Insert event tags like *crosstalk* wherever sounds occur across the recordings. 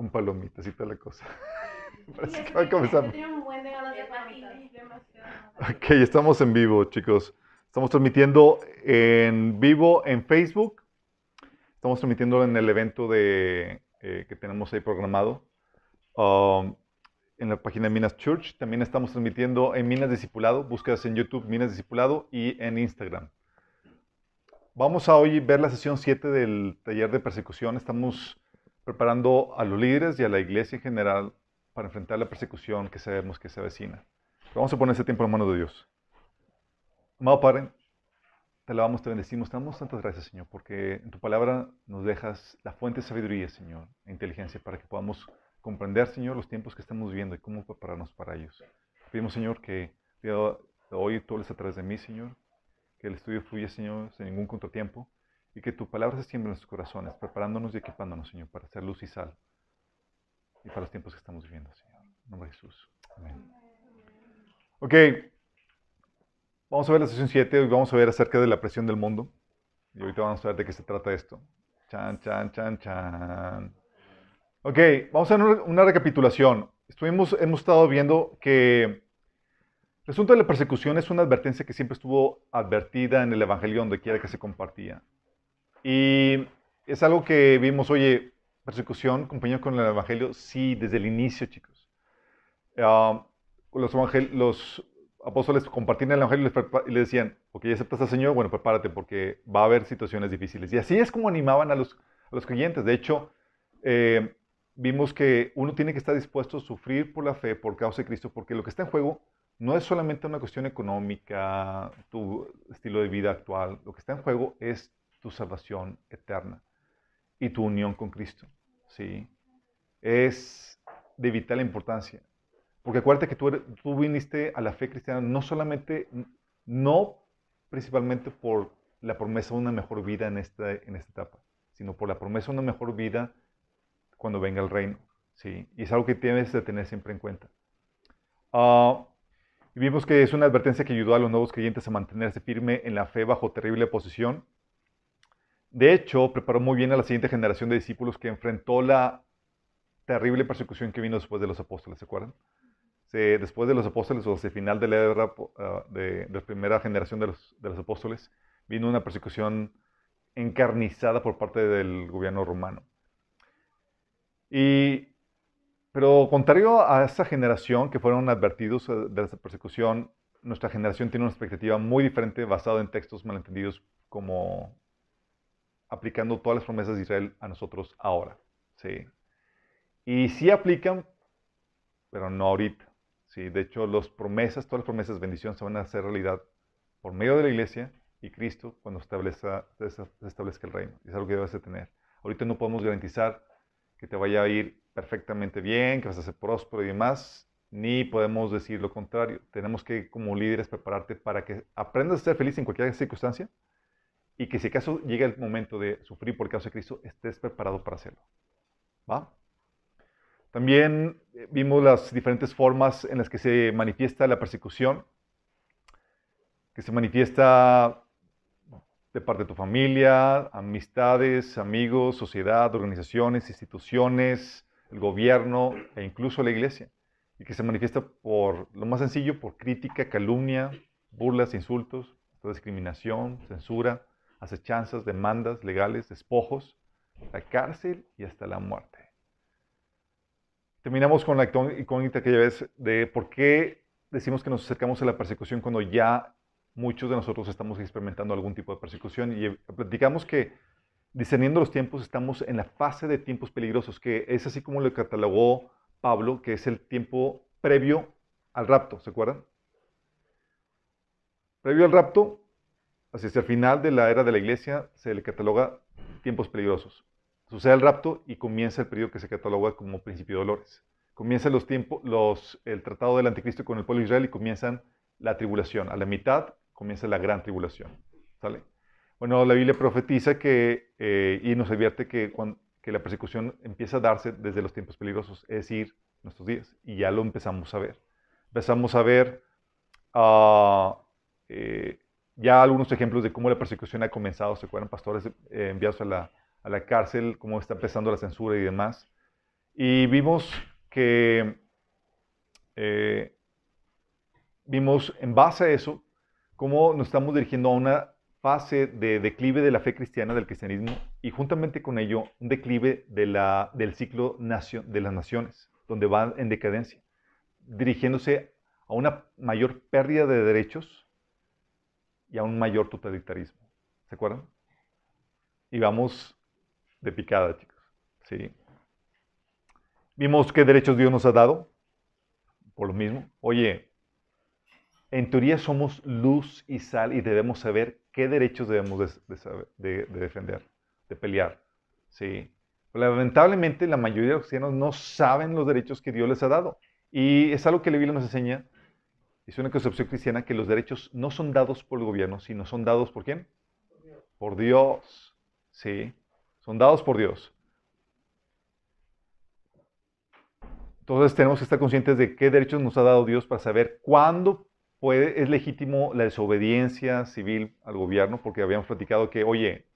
con palomitas y toda la cosa. *laughs* Parece que va a comenzar. Ok, estamos en vivo, chicos. Estamos transmitiendo en vivo en Facebook. Estamos transmitiendo en el evento de, eh, que tenemos ahí programado. Um, en la página de Minas Church. También estamos transmitiendo en Minas Discipulado. Búsquedas en YouTube Minas Discipulado y en Instagram. Vamos a hoy ver la sesión 7 del taller de persecución. Estamos preparando a los líderes y a la iglesia en general para enfrentar la persecución que sabemos que se avecina. Vamos a poner ese tiempo en manos de Dios. Amado Padre, te alabamos, te bendecimos, te damos tantas gracias, Señor, porque en tu palabra nos dejas la fuente de sabiduría, Señor, e inteligencia para que podamos comprender, Señor, los tiempos que estamos viviendo y cómo prepararnos para ellos. Pedimos, Señor, que hoy tú hables a través de mí, Señor, que el estudio fluya, Señor, sin ningún contratiempo y que tu palabra se siembre en nuestros corazones, preparándonos y equipándonos, Señor, para hacer luz y sal y para los tiempos que estamos viviendo, Señor. En nombre de Jesús. Amén. Ok, vamos a ver la sesión 7, hoy vamos a ver acerca de la presión del mundo. Y ahorita vamos a ver de qué se trata esto. Chan, chan, chan, chan. Ok, vamos a hacer una recapitulación. Estuvimos, hemos estado viendo que asunto de la persecución es una advertencia que siempre estuvo advertida en el Evangelio donde quiera que se compartía. Y es algo que vimos, oye, persecución, compañero con el Evangelio, sí, desde el inicio, chicos. Ah, los, los, apóstoles compartían el Evangelio y les decían, ok, aceptas al Señor, bueno, prepárate porque va a haber situaciones difíciles. Y así es como animaban a los, a los creyentes. De hecho, eh, vimos que uno tiene que estar dispuesto a sufrir por la fe, por causa de Cristo, porque lo que está en juego no es solamente una cuestión económica, tu estilo de vida actual, lo que está en juego es tu salvación eterna y tu unión con Cristo. ¿sí? Es de vital importancia. Porque acuérdate que tú, viniste a la fe cristiana no solamente, no principalmente por la promesa de una mejor vida en esta, en esta etapa, sino por la promesa de una mejor vida cuando venga el reino. ¿sí? Y es algo que tienes que tener siempre en cuenta. Uh, vimos que es una advertencia que ayudó a los nuevos creyentes a mantenerse firme en la fe bajo terrible oposición. De hecho, preparó muy bien a la siguiente generación de discípulos que enfrentó la terrible persecución que vino después de los apóstoles, ¿se acuerdan? después de los apóstoles, o hacia el final de la era ah, de, la primera generación de los, apóstoles, vino una persecución encarnizada por parte del gobierno romano. Y, pero contrario a esa generación que fueron advertidos eh, de esa persecución, nuestra generación tiene una expectativa muy diferente basada en textos malentendidos como aplicando todas las promesas de Israel a nosotros ahora. ¿sí? Y sí aplican, pero no ahorita. ¿sí? De hecho, las promesas, todas las promesas de bendición se van a hacer realidad por medio de la iglesia y Cristo cuando se establezca el reino. Es algo que debes de tener. Ahorita no podemos garantizar que te vaya a ir perfectamente bien, que vas a ser próspero y demás, ni podemos decir lo contrario. Tenemos que, como líderes, prepararte para que aprendas a ser feliz en cualquier circunstancia y que si acaso llega el momento de sufrir por causa de Cristo, estés preparado para hacerlo. ¿Va? También eh, vimos las diferentes formas en las que se manifiesta la persecución, que se manifiesta de parte de tu familia, amistades, amigos, sociedad, organizaciones, instituciones, el gobierno e incluso la iglesia. Y que se manifiesta por, lo más sencillo, por crítica, calumnia, burlas, insultos, discriminación, censura, acechanzas, demandas legales, despojos, la cárcel y hasta la muerte. Terminamos con la incógnita que ya ves de por qué decimos que nos acercamos a la persecución cuando ya muchos de nosotros estamos experimentando algún tipo de persecución y platicamos que discerniendo los tiempos estamos en la fase de tiempos peligrosos, que es así como lo catalogó Pablo, que es el tiempo previo al rapto, ¿se acuerdan? Previo al rapto, hacia el final de la era de la iglesia, se le cataloga tiempos peligrosos. Sucede el rapto y comienza el periodo que se cataloga como principio de dolores. Comienza los tiempos, el tratado del anticristo con el pueblo de Israel y comienzan la tribulación. A la mitad comienza la gran tribulación. ¿Sale? Bueno, la Biblia profetiza que, eh, y nos advierte que, que la persecución empieza a darse desde los tiempos peligrosos, es decir, nuestros días. Y ya lo empezamos a ver. Empezamos a ver uh, eh, ya algunos ejemplos de cómo la persecución ha comenzado. ¿Se acuerdan? Pastores eh, enviados a la, a la cárcel, cómo está empezando la censura y demás. Y vimos que, eh, vimos en base a eso, cómo nos estamos dirigiendo a una fase de declive de la fe cristiana, del cristianismo, y juntamente con ello un declive de la, del ciclo de las naciones, donde va en decadencia, dirigiéndose a una mayor pérdida de derechos y a un mayor totalitarismo. ¿Se acuerdan? Y vamos de picada, chicos. ¿Sí? Vimos qué derechos Dios nos ha dado, por lo mismo. Oye, en teoría somos luz y sal y debemos saber qué derechos debemos de, defender, de pelear. ¿sí? Lamentablemente la mayoría de los cristianos no saben los derechos que Dios les ha dado. Y es algo que la Biblia nos enseña, es una concepción cristiana, que los derechos no son dados por el gobierno, sino son dados por quién? Por Dios. ¿sí? Son dados por Dios. Entonces tenemos que estar conscientes de qué derechos nos ha dado Dios para saber cuándo es legítimo la desobediencia civil al gobierno, porque habíamos platicado que, oye,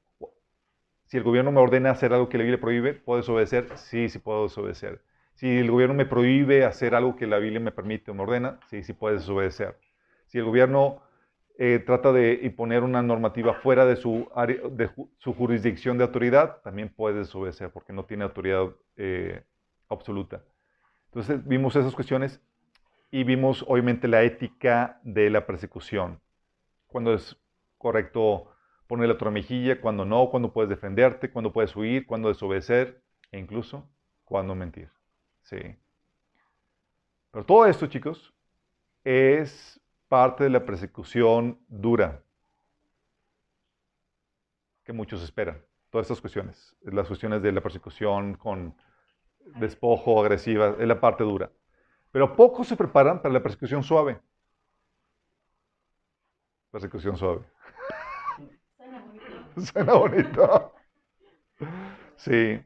si el gobierno me ordena hacer algo que la Biblia prohíbe, ¿puedo desobedecer? Sí, sí puedo desobedecer. Si el gobierno me prohíbe hacer algo que la Biblia me permite o me ordena, sí, sí puedes desobedecer. Si el gobierno eh, trata de imponer una normativa fuera de su, de su jurisdicción de autoridad, también puedes desobedecer porque no tiene autoridad eh, absoluta. Entonces vimos esas cuestiones y vimos obviamente la ética de la persecución. Cuando es correcto poner la otra mejilla, cuando no, cuando puedes defenderte, cuando puedes huir, cuando desobedecer e incluso cuando mentir. Sí. Pero todo esto, chicos, es parte de la persecución dura que muchos esperan. Todas estas cuestiones, las cuestiones de la persecución con despojo, agresiva, es la parte dura. Pero pocos se preparan para la persecución suave. Persecución suave. Suena bonito. *laughs* Suena bonito. Sí.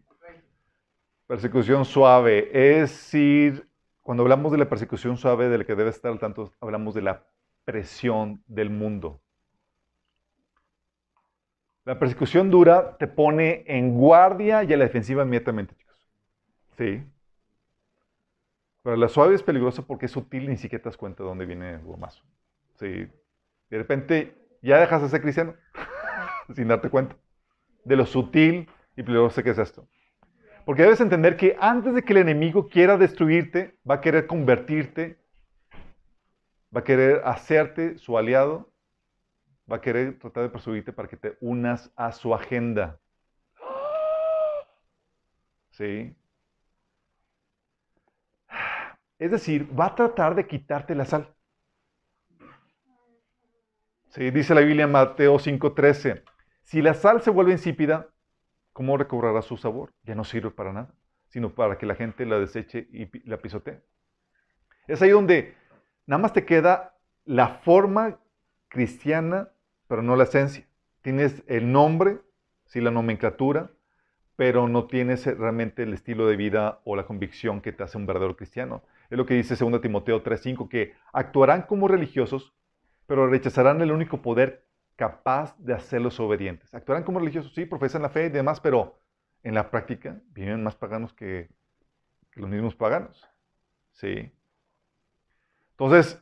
Persecución suave. Es decir, cuando hablamos de la persecución suave, de la que debe estar al tanto, hablamos de la presión del mundo. La persecución dura te pone en guardia y a la defensiva inmediatamente, chicos. Sí. Pero la suave es peligrosa porque es sutil y ni siquiera te das cuenta de dónde viene el gomazo. Sí. De repente ya dejas de ser cristiano *laughs* sin darte cuenta de lo sutil y peligroso que es esto. Porque debes entender que antes de que el enemigo quiera destruirte, va a querer convertirte, va a querer hacerte su aliado, va a querer tratar de persuadirte para que te unas a su agenda. ¿Sí? Es decir, va a tratar de quitarte la sal. Sí, dice la Biblia en Mateo 5:13, si la sal se vuelve insípida, ¿cómo recobrará su sabor? Ya no sirve para nada, sino para que la gente la deseche y la pisotee. Es ahí donde nada más te queda la forma cristiana, pero no la esencia. Tienes el nombre, sí, la nomenclatura, pero no tienes realmente el estilo de vida o la convicción que te hace un verdadero cristiano. Es lo que dice 2 Timoteo 3:5, que actuarán como religiosos, pero rechazarán el único poder capaz de hacerlos obedientes. Actuarán como religiosos, sí, profesan la fe y demás, pero en la práctica viven más paganos que, los mismos paganos. Sí. Entonces,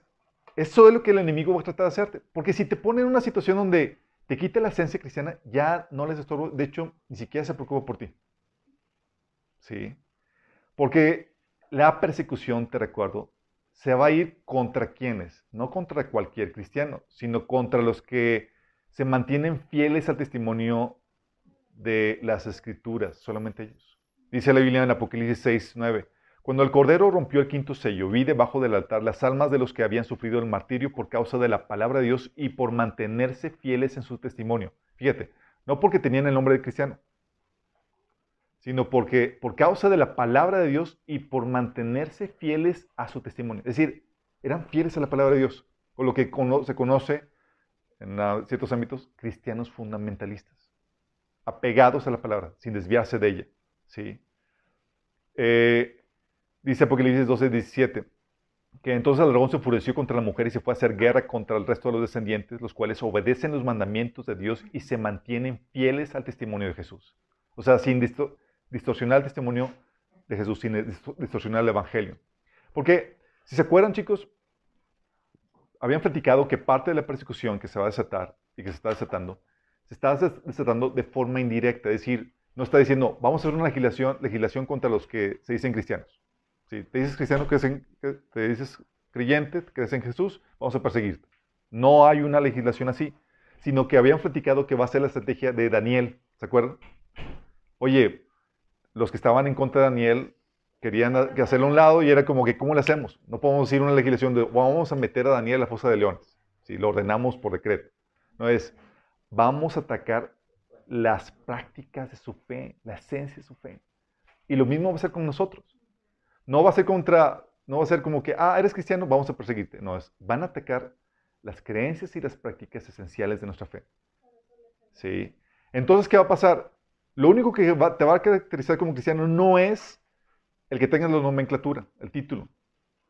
eso es lo que el enemigo va a tratar de hacerte. Porque si te pone en una situación donde te quita la esencia cristiana, ya no les estorbo. De hecho, ni siquiera se preocupa por ti. ¿Sí? Porque la persecución, te recuerdo, se va a ir contra quienes, no contra cualquier cristiano, sino contra los que se mantienen fieles al testimonio de las escrituras, solamente ellos. Dice la Biblia en Apocalipsis 6, 9. Cuando el Cordero rompió el quinto sello, vi debajo del altar las almas de los que habían sufrido el martirio por causa de la palabra de Dios y por mantenerse fieles en su testimonio. Fíjate, no porque tenían el nombre de cristiano, sino porque por causa de la palabra de Dios y por mantenerse fieles a su testimonio. Es decir, eran fieles a la palabra de Dios, con lo que se conoce en ciertos ámbitos cristianos fundamentalistas, apegados a la palabra, sin desviarse de ella. ¿sí? Eh, dice Apocalipsis 12, 17, que entonces el dragón se enfureció contra la mujer y se fue a hacer guerra contra el resto de los descendientes, los cuales obedecen los mandamientos de Dios y se mantienen fieles al testimonio de Jesús. O sea, sin, distorsionar el testimonio de Jesús sin distorsionar el Evangelio. Porque, si se acuerdan chicos, habían platicado que parte de la persecución que se va a desatar y que se está desatando, se está desatando de forma indirecta, es decir, no está diciendo, vamos a hacer una legislación, legislación contra los que se dicen cristianos. Si te dices cristiano, te dices creyente, crees en Jesús, vamos a perseguirte. No hay una legislación así, sino que habían platicado que va a ser la estrategia de Daniel, ¿se acuerdan? Oye, los que estaban en contra de Daniel querían hacerlo a un lado y era como que, ¿cómo lo hacemos? No podemos decir una legislación de, vamos a meter a Daniel a la fosa de leones, si lo ordenamos por decreto. No es, vamos a atacar las prácticas de su fe, la esencia de su fe. Y lo mismo va a ser con nosotros. No va a ser contra, no va a ser como que, ah, eres cristiano, vamos a perseguirte. No, es, van a atacar las creencias y las prácticas esenciales de nuestra fe. ¿Sí? Entonces, ¿qué va a pasar? Lo único que te va a caracterizar como cristiano no es el que tengas la nomenclatura, el título,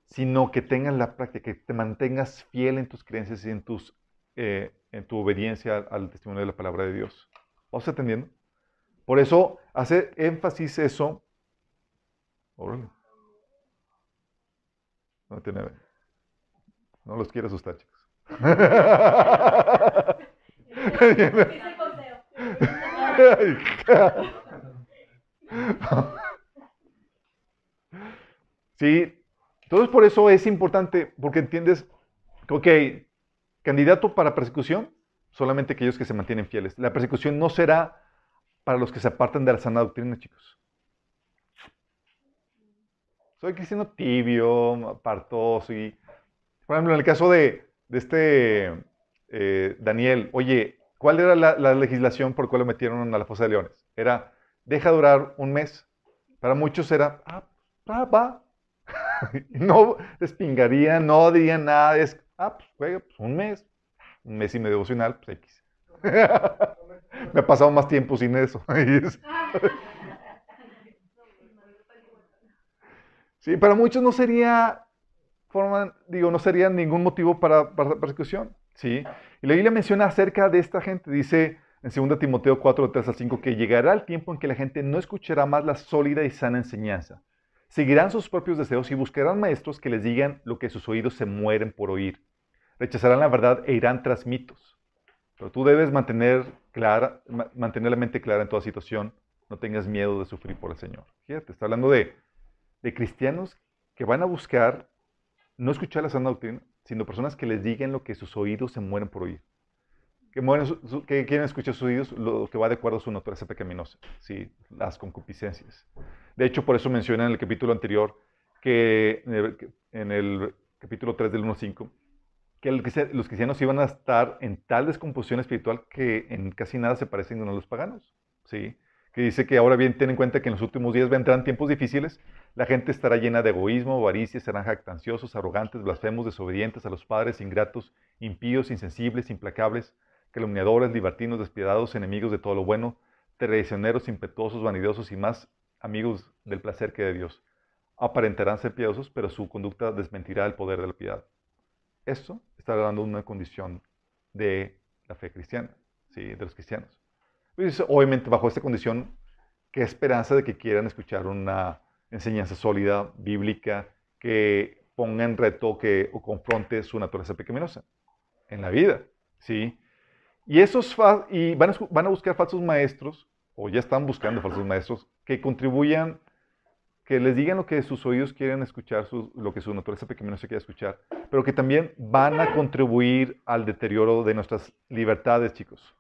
sino que tengas la práctica, que te mantengas fiel en tus creencias y en, tus, eh, en tu obediencia al testimonio de la palabra de Dios. ¿Vamos entendiendo? Por eso hace énfasis eso. No tiene. No los quiero asustar, chicos. Sí, entonces por eso es importante, porque entiendes, ok, candidato para persecución, solamente aquellos que se mantienen fieles. La persecución no será para los que se apartan de la sana doctrina, chicos. Soy cristiano tibio, apartoso y... Por ejemplo, en el caso de, este eh, Daniel, oye, ¿cuál era la, legislación por la cual lo metieron a la fosa de leones? Era, deja durar un mes. Para muchos era, ah, va, va. *laughs* no despingarían, no dirían nada, es, ah, pues juega, pues un mes un mes y medio devocional, pues X. *laughs* Me ha pasado más tiempo sin eso. *laughs* sí, para muchos no sería, forma, digo, no sería ningún motivo para, persecución. ¿sí? Y la Biblia menciona acerca de esta gente, dice en 2 Timoteo 4, 3 al 5, que llegará el tiempo en que la gente no escuchará más la sólida y sana enseñanza. Seguirán sus propios deseos y buscarán maestros que les digan lo que sus oídos se mueren por oír rechazarán la verdad e irán tras mitos. Pero tú debes mantener, la mente clara en toda situación. No tengas miedo de sufrir por el Señor. Fíjate, está hablando de, de cristianos que van a buscar no escuchar la sana doctrina, sino personas que les digan lo que sus oídos se mueren por oír. Que, mueren, que quieren escuchar sus oídos lo que va de acuerdo a su naturaleza pecaminosa, ¿sí? las concupiscencias. De hecho, por eso menciona en el capítulo anterior que en el, en el capítulo 3 del 1.5 que los cristianos iban a estar en tal descomposición espiritual que en casi nada se parecen a los paganos. ¿sí? Que dice que ahora bien ten en cuenta que en los últimos días vendrán tiempos difíciles, la gente estará llena de egoísmo, avaricia, serán jactanciosos, arrogantes, blasfemos, desobedientes a los padres, ingratos, impíos, insensibles, implacables, calumniadores, libertinos, despiadados, enemigos de todo lo bueno, traicioneros, impetuosos, vanidosos y más amigos del placer que de Dios. Aparentarán ser piadosos, pero su conducta desmentirá el poder de la piedad. Esto está de una condición de la fe cristiana, ¿sí? de los cristianos. Pues, obviamente, bajo esta condición, ¿qué esperanza de que quieran escuchar una enseñanza sólida, bíblica, que ponga en reto que, o confronte su naturaleza pecaminosa en la vida? ¿sí? Y, esos y van, a, buscar falsos maestros, o ya están buscando falsos maestros, que contribuyan que les digan lo que sus oídos quieren escuchar, lo que su naturaleza pecaminosa quiere escuchar, pero que también van a contribuir al deterioro de nuestras libertades, chicos.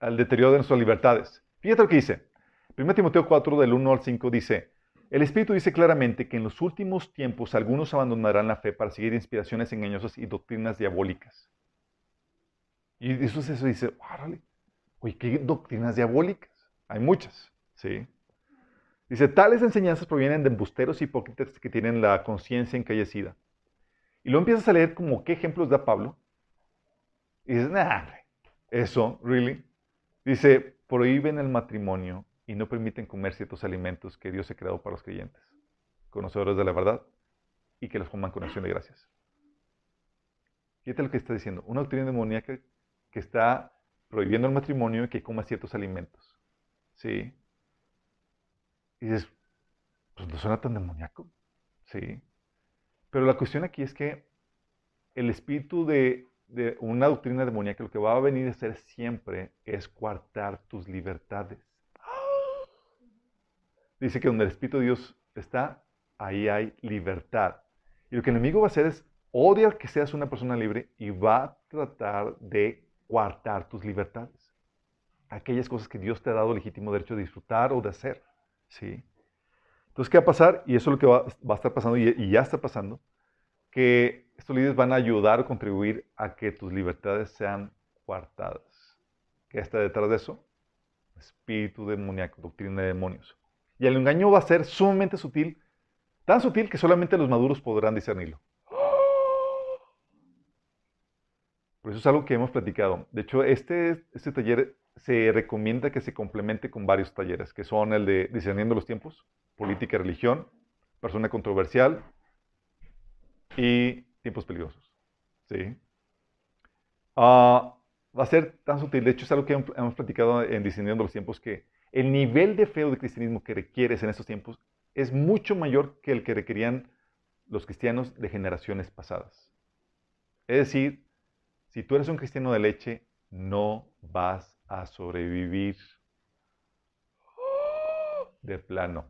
Al deterioro de nuestras libertades. Fíjate lo que dice. 1 Timoteo 4, del 1 al 5 dice, el Espíritu dice claramente que en los últimos tiempos algunos abandonarán la fe para seguir inspiraciones engañosas y doctrinas diabólicas. Y eso, eso dice, órale, oye, ¿qué doctrinas diabólicas? Hay muchas, ¿sí? Dice, tales enseñanzas provienen de embusteros hipócritas que tienen la conciencia encallecida. Y luego empiezas a leer como qué ejemplos da Pablo. Y dices, nah, eso, really. Dice, prohíben el matrimonio y no permiten comer ciertos alimentos que Dios ha creado para los creyentes, conocedores de la verdad, y que los coman con acción de gracias. Fíjate lo que está diciendo. Una doctrina demoníaca que está prohibiendo el matrimonio y que coma ciertos alimentos. ¿Sí? Y dices, pues no suena tan demoníaco. Sí. Pero la cuestión aquí es que el espíritu de, una doctrina demoníaca lo que va a venir a hacer siempre es coartar tus libertades. Dice que donde el Espíritu de Dios está, ahí hay libertad. Y lo que el enemigo va a hacer es odiar que seas una persona libre y va a tratar de coartar tus libertades. Aquellas cosas que Dios te ha dado legítimo derecho de disfrutar o de hacer. ¿sí? Entonces, ¿qué va a pasar? Y eso es lo que va, a estar pasando y, ya está pasando, que estos líderes van a ayudar o contribuir a que tus libertades sean coartadas. ¿Qué está detrás de eso? Espíritu demoníaco, doctrina de demonios. Y el engaño va a ser sumamente sutil, tan sutil que solamente los maduros podrán discernirlo. Por eso es algo que hemos platicado. De hecho, este, este taller se recomienda que se complemente con varios talleres, que son el de discerniendo los tiempos, política y religión, persona controversial y tiempos peligrosos. ¿Sí? Ah, va a ser tan sutil. De hecho, es algo que hemos platicado en discerniendo los tiempos, que el nivel de fe o de cristianismo que requieres en estos tiempos es mucho mayor que el que requerían los cristianos de generaciones pasadas. Es decir, si tú eres un cristiano de leche, no vas a sobrevivir de plano.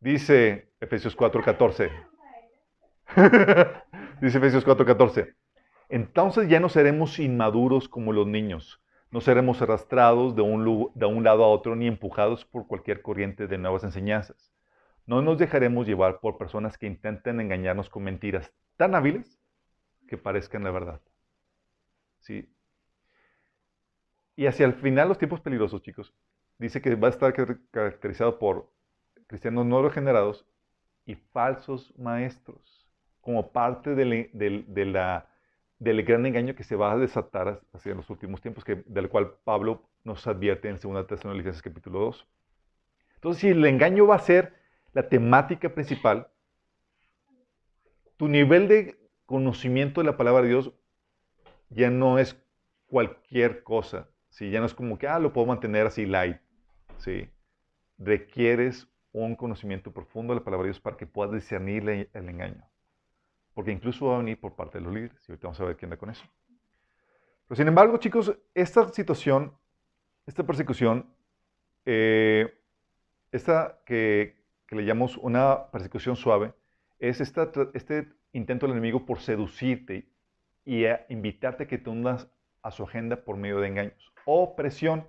Dice Efesios 4:14. *laughs* Dice Efesios 4:14. Entonces ya no seremos inmaduros como los niños. No seremos arrastrados de un, de un lado a otro ni empujados por cualquier corriente de nuevas enseñanzas. No nos dejaremos llevar por personas que intenten engañarnos con mentiras tan hábiles que parezcan la verdad. ¿Sí? Y hacia el final, los tiempos peligrosos, chicos, dice que va a estar caracterizado por cristianos no regenerados y falsos maestros, como parte de la del gran engaño que se va a desatar hacia los últimos tiempos, que, del cual Pablo nos advierte en 2 Tesalonicenses capítulo 2. Entonces, si el engaño va a ser la temática principal, tu nivel de conocimiento de la palabra de Dios ya no es cualquier cosa, ¿sí? ya no es como que, ah, lo puedo mantener así light. ¿sí? Requieres un conocimiento profundo de la palabra de Dios para que puedas discernir el engaño porque incluso va a venir por parte de los líderes, y ahorita vamos a ver quién da con eso. Pero sin embargo, chicos, esta situación, esta persecución, eh, esta que, le llamamos una persecución suave, es esta, este intento del enemigo por seducirte y a invitarte a que te hundas a su agenda por medio de engaños o presión,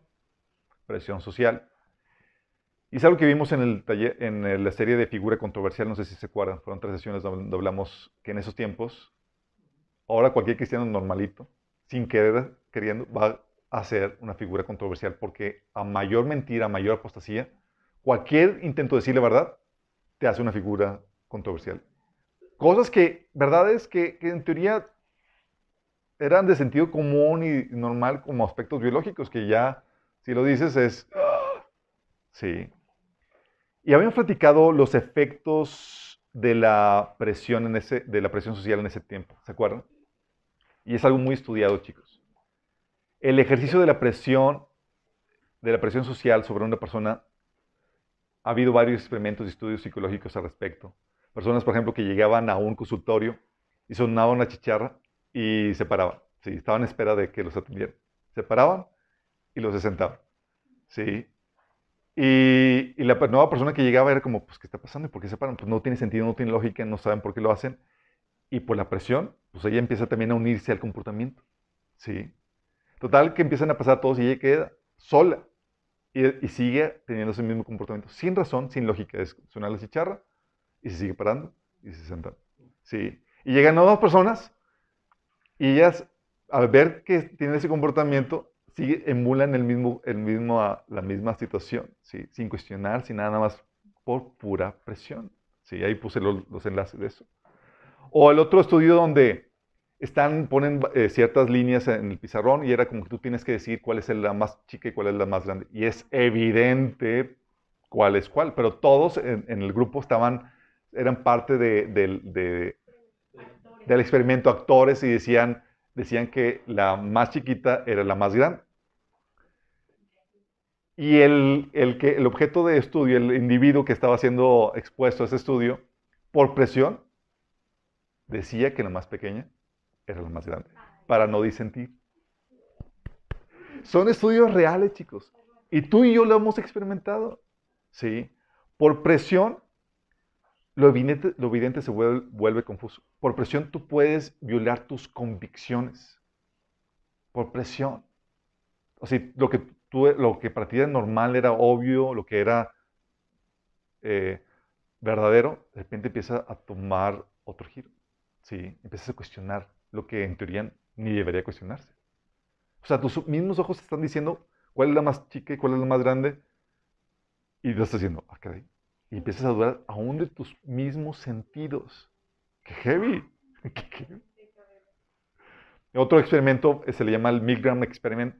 presión social. Y es algo que vimos en, el taller, en la serie de figura controversial, no sé si se acuerdan, fueron tres sesiones donde hablamos que en esos tiempos, ahora cualquier cristiano normalito, sin querer, queriendo, va a ser una figura controversial, porque a mayor mentira, a mayor apostasía, cualquier intento de decir la verdad, te hace una figura controversial. Cosas que, verdades que, que en teoría eran de sentido común y normal como aspectos biológicos, que ya, si lo dices, es... Sí, y habíamos platicado los efectos de la presión, en ese, de la presión social en ese tiempo, ¿se acuerdan? Y es algo muy estudiado, chicos. El ejercicio de la presión, de la presión social sobre una persona, ha habido varios experimentos y estudios psicológicos al respecto. Personas, por ejemplo, que llegaban a un consultorio y sonaban una chicharra y se paraban. Sí, estaban en espera de que los atendieran. Se paraban y los sentaban. Sí, y, la nueva persona que llegaba era como, pues, ¿qué está pasando? ¿Y por qué se paran? Pues no tiene sentido, no tiene lógica, no saben por qué lo hacen. Y por la presión, pues ella empieza también a unirse al comportamiento. ¿Sí? Total, que empiezan a pasar todos y ella queda sola. Y, sigue teniendo ese mismo comportamiento. Sin razón, sin lógica. Es sonar la chicharra y se sigue parando y se sienta. ¿Sí? Y llegan nuevas personas y ellas, al ver que tienen ese comportamiento, sí emulan el mismo, el mismo, ah, la misma situación, ¿sí? sin cuestionar, sin nada más por pura presión. ¿sí? Ahí puse los, enlaces de eso. O el otro estudio donde están, ponen eh, ciertas líneas en el pizarrón y era como que tú tienes que decir cuál es la más chica y cuál es la más grande. Y es evidente cuál es cuál, pero todos en, el grupo estaban, eran parte de, del experimento actores y decían, decían que la más chiquita era la más grande. Y el, el, que, el objeto de estudio, el individuo que estaba siendo expuesto a ese estudio, por presión, decía que la más pequeña era la más grande, para no disentir. Son estudios reales, chicos. Y tú y yo lo hemos experimentado. ¿Sí? Por presión, lo evidente, se vuelve, vuelve, confuso. Por presión tú puedes violar tus convicciones. Por presión. O sea, lo que, tú, lo que para ti era normal, era obvio, lo que era eh, verdadero, de repente empieza a tomar otro giro. ¿sí? Empiezas a cuestionar lo que en teoría ni debería cuestionarse. O sea, tus mismos ojos están diciendo cuál es la más chica y cuál es la más grande. Y tú estás diciendo, ah, caray. Y empiezas a dudar aún de tus mismos sentidos. ¡Qué heavy! *laughs* Otro experimento se le llama el Milgram Experiment,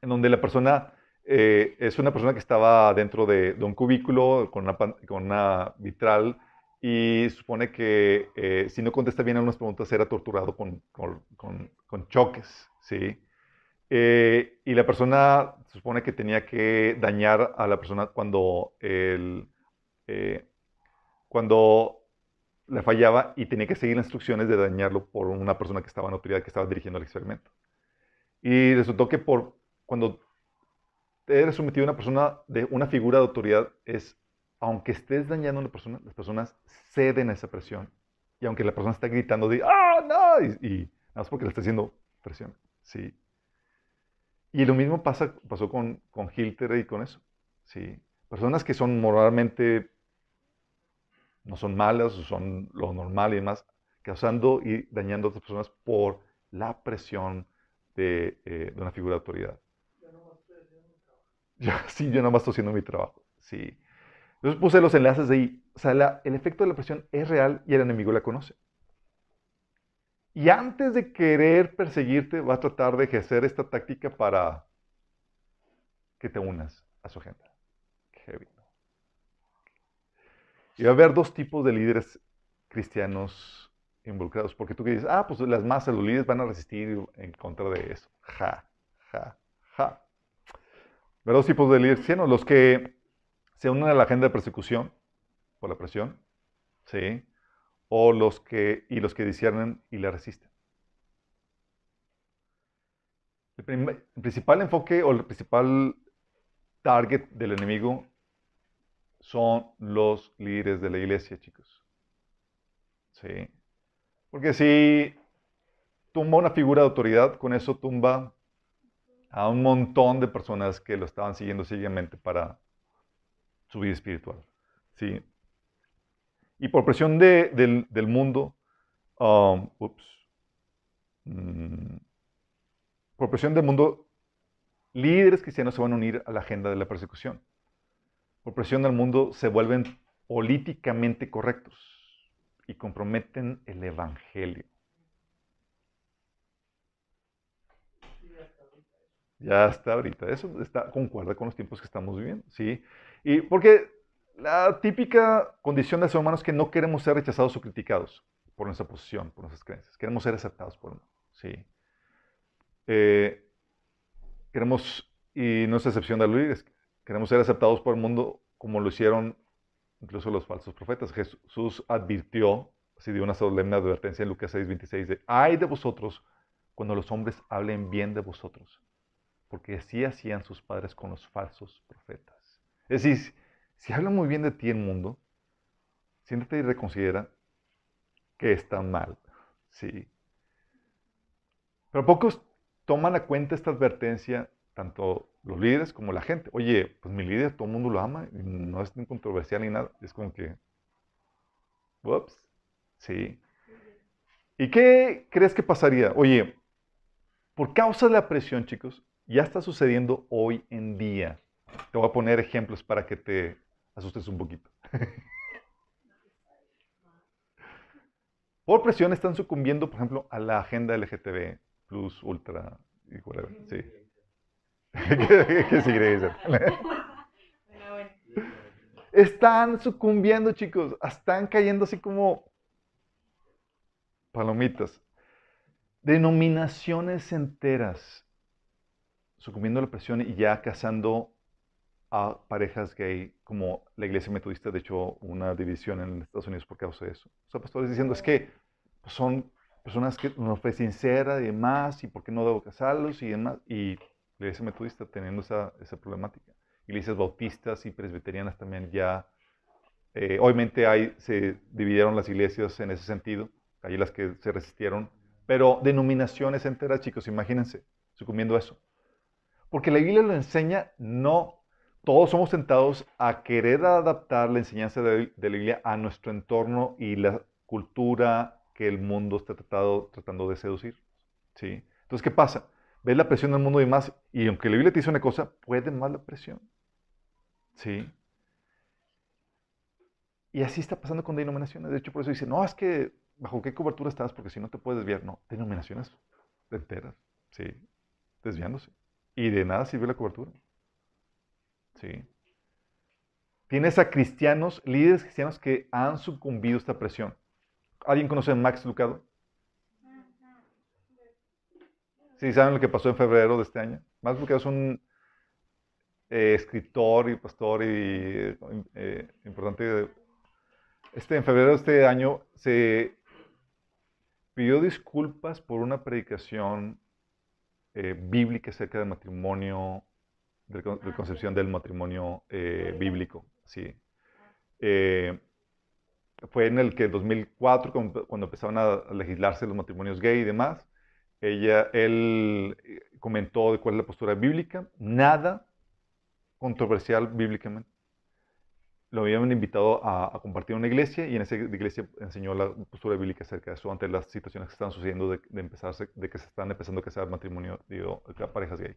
en donde la persona eh, es una persona que estaba dentro de, un cubículo con una, con una vitral y supone que eh, si no contesta bien a unas preguntas será torturado con, con, con, choques, ¿sí? Eh, y la persona supone que tenía que dañar a la persona cuando, el, cuando le fallaba y tenía que seguir las instrucciones de dañarlo por una persona que estaba en autoridad, que estaba dirigiendo el experimento. Y resultó que por, cuando eres sometido a una persona de una figura de autoridad es, aunque estés dañando a una persona, las personas ceden a esa presión. Y aunque la persona está gritando de, ¡ah, no! Y, nada más porque le está haciendo presión. Sí. Y lo mismo pasa, pasó con, con Hilter y con eso. Sí. Personas que son moralmente, no son malas, son lo normal y demás, causando y dañando a otras personas por la presión de, eh, de una figura de autoridad. Yo, *laughs* sí, yo nada más estoy haciendo mi trabajo. Sí. Entonces puse los enlaces de ahí. O sea, el efecto de la presión es real y el enemigo la conoce. Y antes de querer perseguirte, va a tratar de ejercer esta táctica para que te unas a su agenda. Heavy. Y va a haber dos tipos de líderes cristianos involucrados. Porque tú que dices, ah, pues las masas, los líderes van a resistir en contra de eso. Ja, ja, ja dos tipos de líderes cristianos, los que se unen a la agenda de persecución por la presión, ¿sí? O los que, y los que disciernen y la resisten. El, principal enfoque o el principal target del enemigo son los líderes de la iglesia, chicos. ¿Sí? Porque si tumba una figura de autoridad, con eso tumba a un montón de personas que lo estaban siguiendo ciegamente para su vida espiritual. ¿sí? Y por presión de, del, mundo, um, mm, por presión del mundo, líderes cristianos se van a unir a la agenda de la persecución. Por presión del mundo se vuelven políticamente correctos y comprometen el Evangelio. Ya está ahorita. Eso está, concuerda con los tiempos que estamos viviendo, ¿sí? Y porque la típica condición de ser humanos es que no queremos ser rechazados o criticados por nuestra posición, por nuestras creencias. Queremos ser aceptados por uno, ¿sí? Eh, queremos, y no es excepción de Luis, queremos ser aceptados por el mundo como lo hicieron incluso los falsos profetas. Jesús advirtió, así dio una solemne advertencia en Lucas 6, 26, de, ay de vosotros cuando los hombres hablen bien de vosotros porque así hacían sus padres con los falsos profetas. Es decir, si hablan muy bien de ti el mundo, siéntate y reconsidera que está mal. Sí. Pero pocos toman a cuenta esta advertencia, tanto los líderes como la gente. Oye, pues mi líder todo el mundo lo ama, y no es ni controversial ni nada. Es como que, ups, sí. ¿Y qué crees que pasaría? Oye, por causa de la presión, chicos, ya está sucediendo hoy en día. Te voy a poner ejemplos para que te asustes un poquito. Por presión están sucumbiendo, por ejemplo, a la agenda LGTB, Plus, Ultra, y whatever. Sí. *laughs* ¿Qué, sigue *laughs* Están sucumbiendo, chicos. Están cayendo así como palomitas. Denominaciones enteras sucumbiendo a la presión y ya cazando a parejas gay, como la iglesia metodista, de hecho, una división en Estados Unidos por causa de eso. O sea, pastores diciendo, es que son personas que no fue sincera y demás, y por qué no debo casarlos y demás. Y la iglesia metodista teniendo esa, esa problemática. Iglesias bautistas y presbiterianas también ya, eh, obviamente hay, se dividieron las iglesias en ese sentido, hay las que se resistieron, pero denominaciones enteras, chicos, imagínense, sucumbiendo a eso. Porque la Biblia lo enseña, no, todos somos tentados a querer adaptar la enseñanza de, la Biblia a nuestro entorno y la cultura que el mundo está tratando de seducir. ¿sí? Entonces, ¿qué pasa? Ves la presión del mundo y más, y aunque la Biblia te dice una cosa, puede más la presión. ¿Sí? Y así está pasando con denominaciones. De hecho, por eso dice, no, es que bajo qué cobertura estás, porque si no te puedes desviar. No, denominaciones enteras, ¿sí? Desviándose. Y de nada sirve la cobertura. ¿Sí? Tienes a cristianos, líderes cristianos que han sucumbido a esta presión. ¿Alguien conoce a Max Lucado? Sí, ¿saben lo que pasó en febrero de este año? Max Lucado es un eh, escritor y pastor y eh, importante. Este, en febrero de este año se pidió disculpas por una predicación eh, bíblica acerca del matrimonio, de la concepción del matrimonio bíblico. Sí. fue en el que 2004, cuando empezaron a legislarse los matrimonios gay y demás, ella, él comentó de cuál es la postura bíblica. Nada controversial bíblicamente. Lo habían invitado a, compartir en una iglesia y en esa iglesia enseñó la postura bíblica acerca de eso ante las situaciones que están sucediendo de, empezarse, de que se están empezando a casar matrimonio, digo, parejas gay.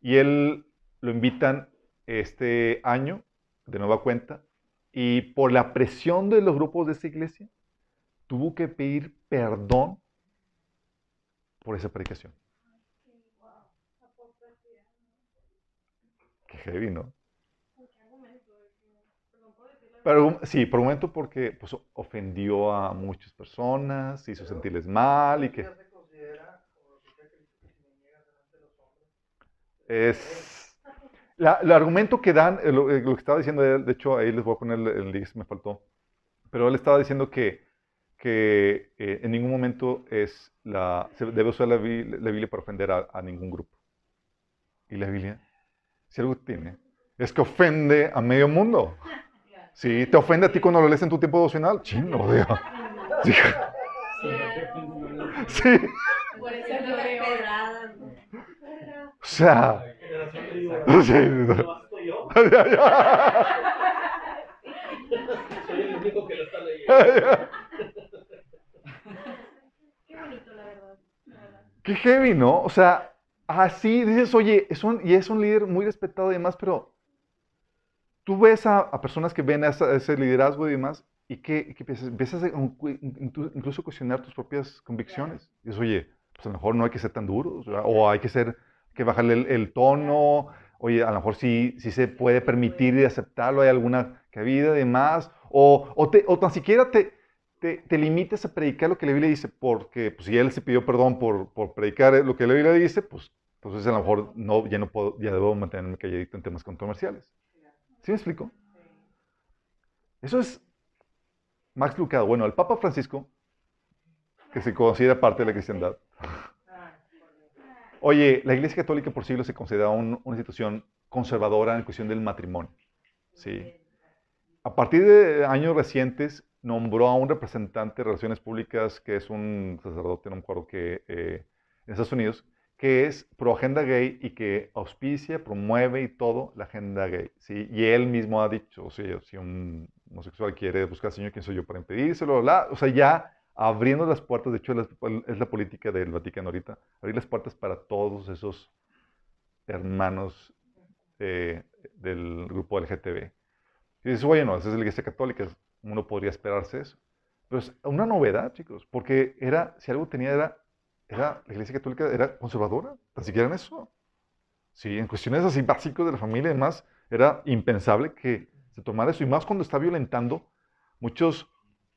Y él lo invitan este año, de nueva cuenta, y por la presión de los grupos de esa iglesia, tuvo que pedir perdón por esa predicación. heavy, ¿no? Pero, sí, por un momento porque pues, ofendió a muchas personas, hizo sentirles mal y que... Es... el argumento que dan, eh, lo, eh, lo, que estaba diciendo él, de hecho ahí les voy a poner el, link, me faltó, pero él estaba diciendo que, que eh, en ningún momento es la, se debe usar la, Biblia para ofender a, a ningún grupo. ¿Y la Biblia? si algo tiene, es que ofende a medio mundo. Sí, te ofende a ti cuando lo lees en tu tiempo devocional. Chino, Dios. Sí. sí. O sea. Sí. *laughs* Soy el único que lo está leyendo. Qué bonito, la verdad. Qué heavy, ¿no? O sea, así dices, oye, es un, y es un líder muy respetado y demás, pero tú ves a, personas que ven a ese liderazgo y demás, y que, empiezas, a incluso a cuestionar tus propias convicciones. Y dices, oye, pues a lo mejor no hay que ser tan duros, o hay que ser, que bajarle el, tono, oye, a lo mejor sí, sí se puede permitir y aceptarlo, hay alguna cabida y demás, o, o, te, o tan siquiera te, te, te, limites a predicar lo que la Biblia dice, porque pues, si él se pidió perdón por, por predicar lo que la Biblia dice, pues entonces a lo mejor no, ya no puedo, ya debo mantenerme calladito en temas controversiales. ¿Sí me explico? Eso es Max Lucado. Bueno, el Papa Francisco, que se considera parte de la cristiandad. Oye, la Iglesia Católica por siglos se considera una institución conservadora en cuestión del matrimonio. ¿sí? A partir de años recientes, nombró a un representante de relaciones públicas que es un sacerdote, no me acuerdo qué, eh, en Estados Unidos, que es pro agenda gay y que auspicia, promueve y todo la agenda gay. ¿sí? Y él mismo ha dicho, o sea, si un homosexual quiere buscar al Señor, ¿quién soy yo para impedírselo? o sea, ya abriendo las puertas, de hecho es la política del Vaticano ahorita, abrir las puertas para todos esos hermanos eh, del grupo LGTB. Y dices, bueno, esa es la iglesia católica, uno podría esperarse eso. Pero es una novedad, chicos, porque era, si algo tenía era, era la iglesia católica era conservadora, tan siquiera en eso. Sí, en cuestiones así básicas de la familia y demás, era impensable que se tomara eso, y más cuando está violentando muchas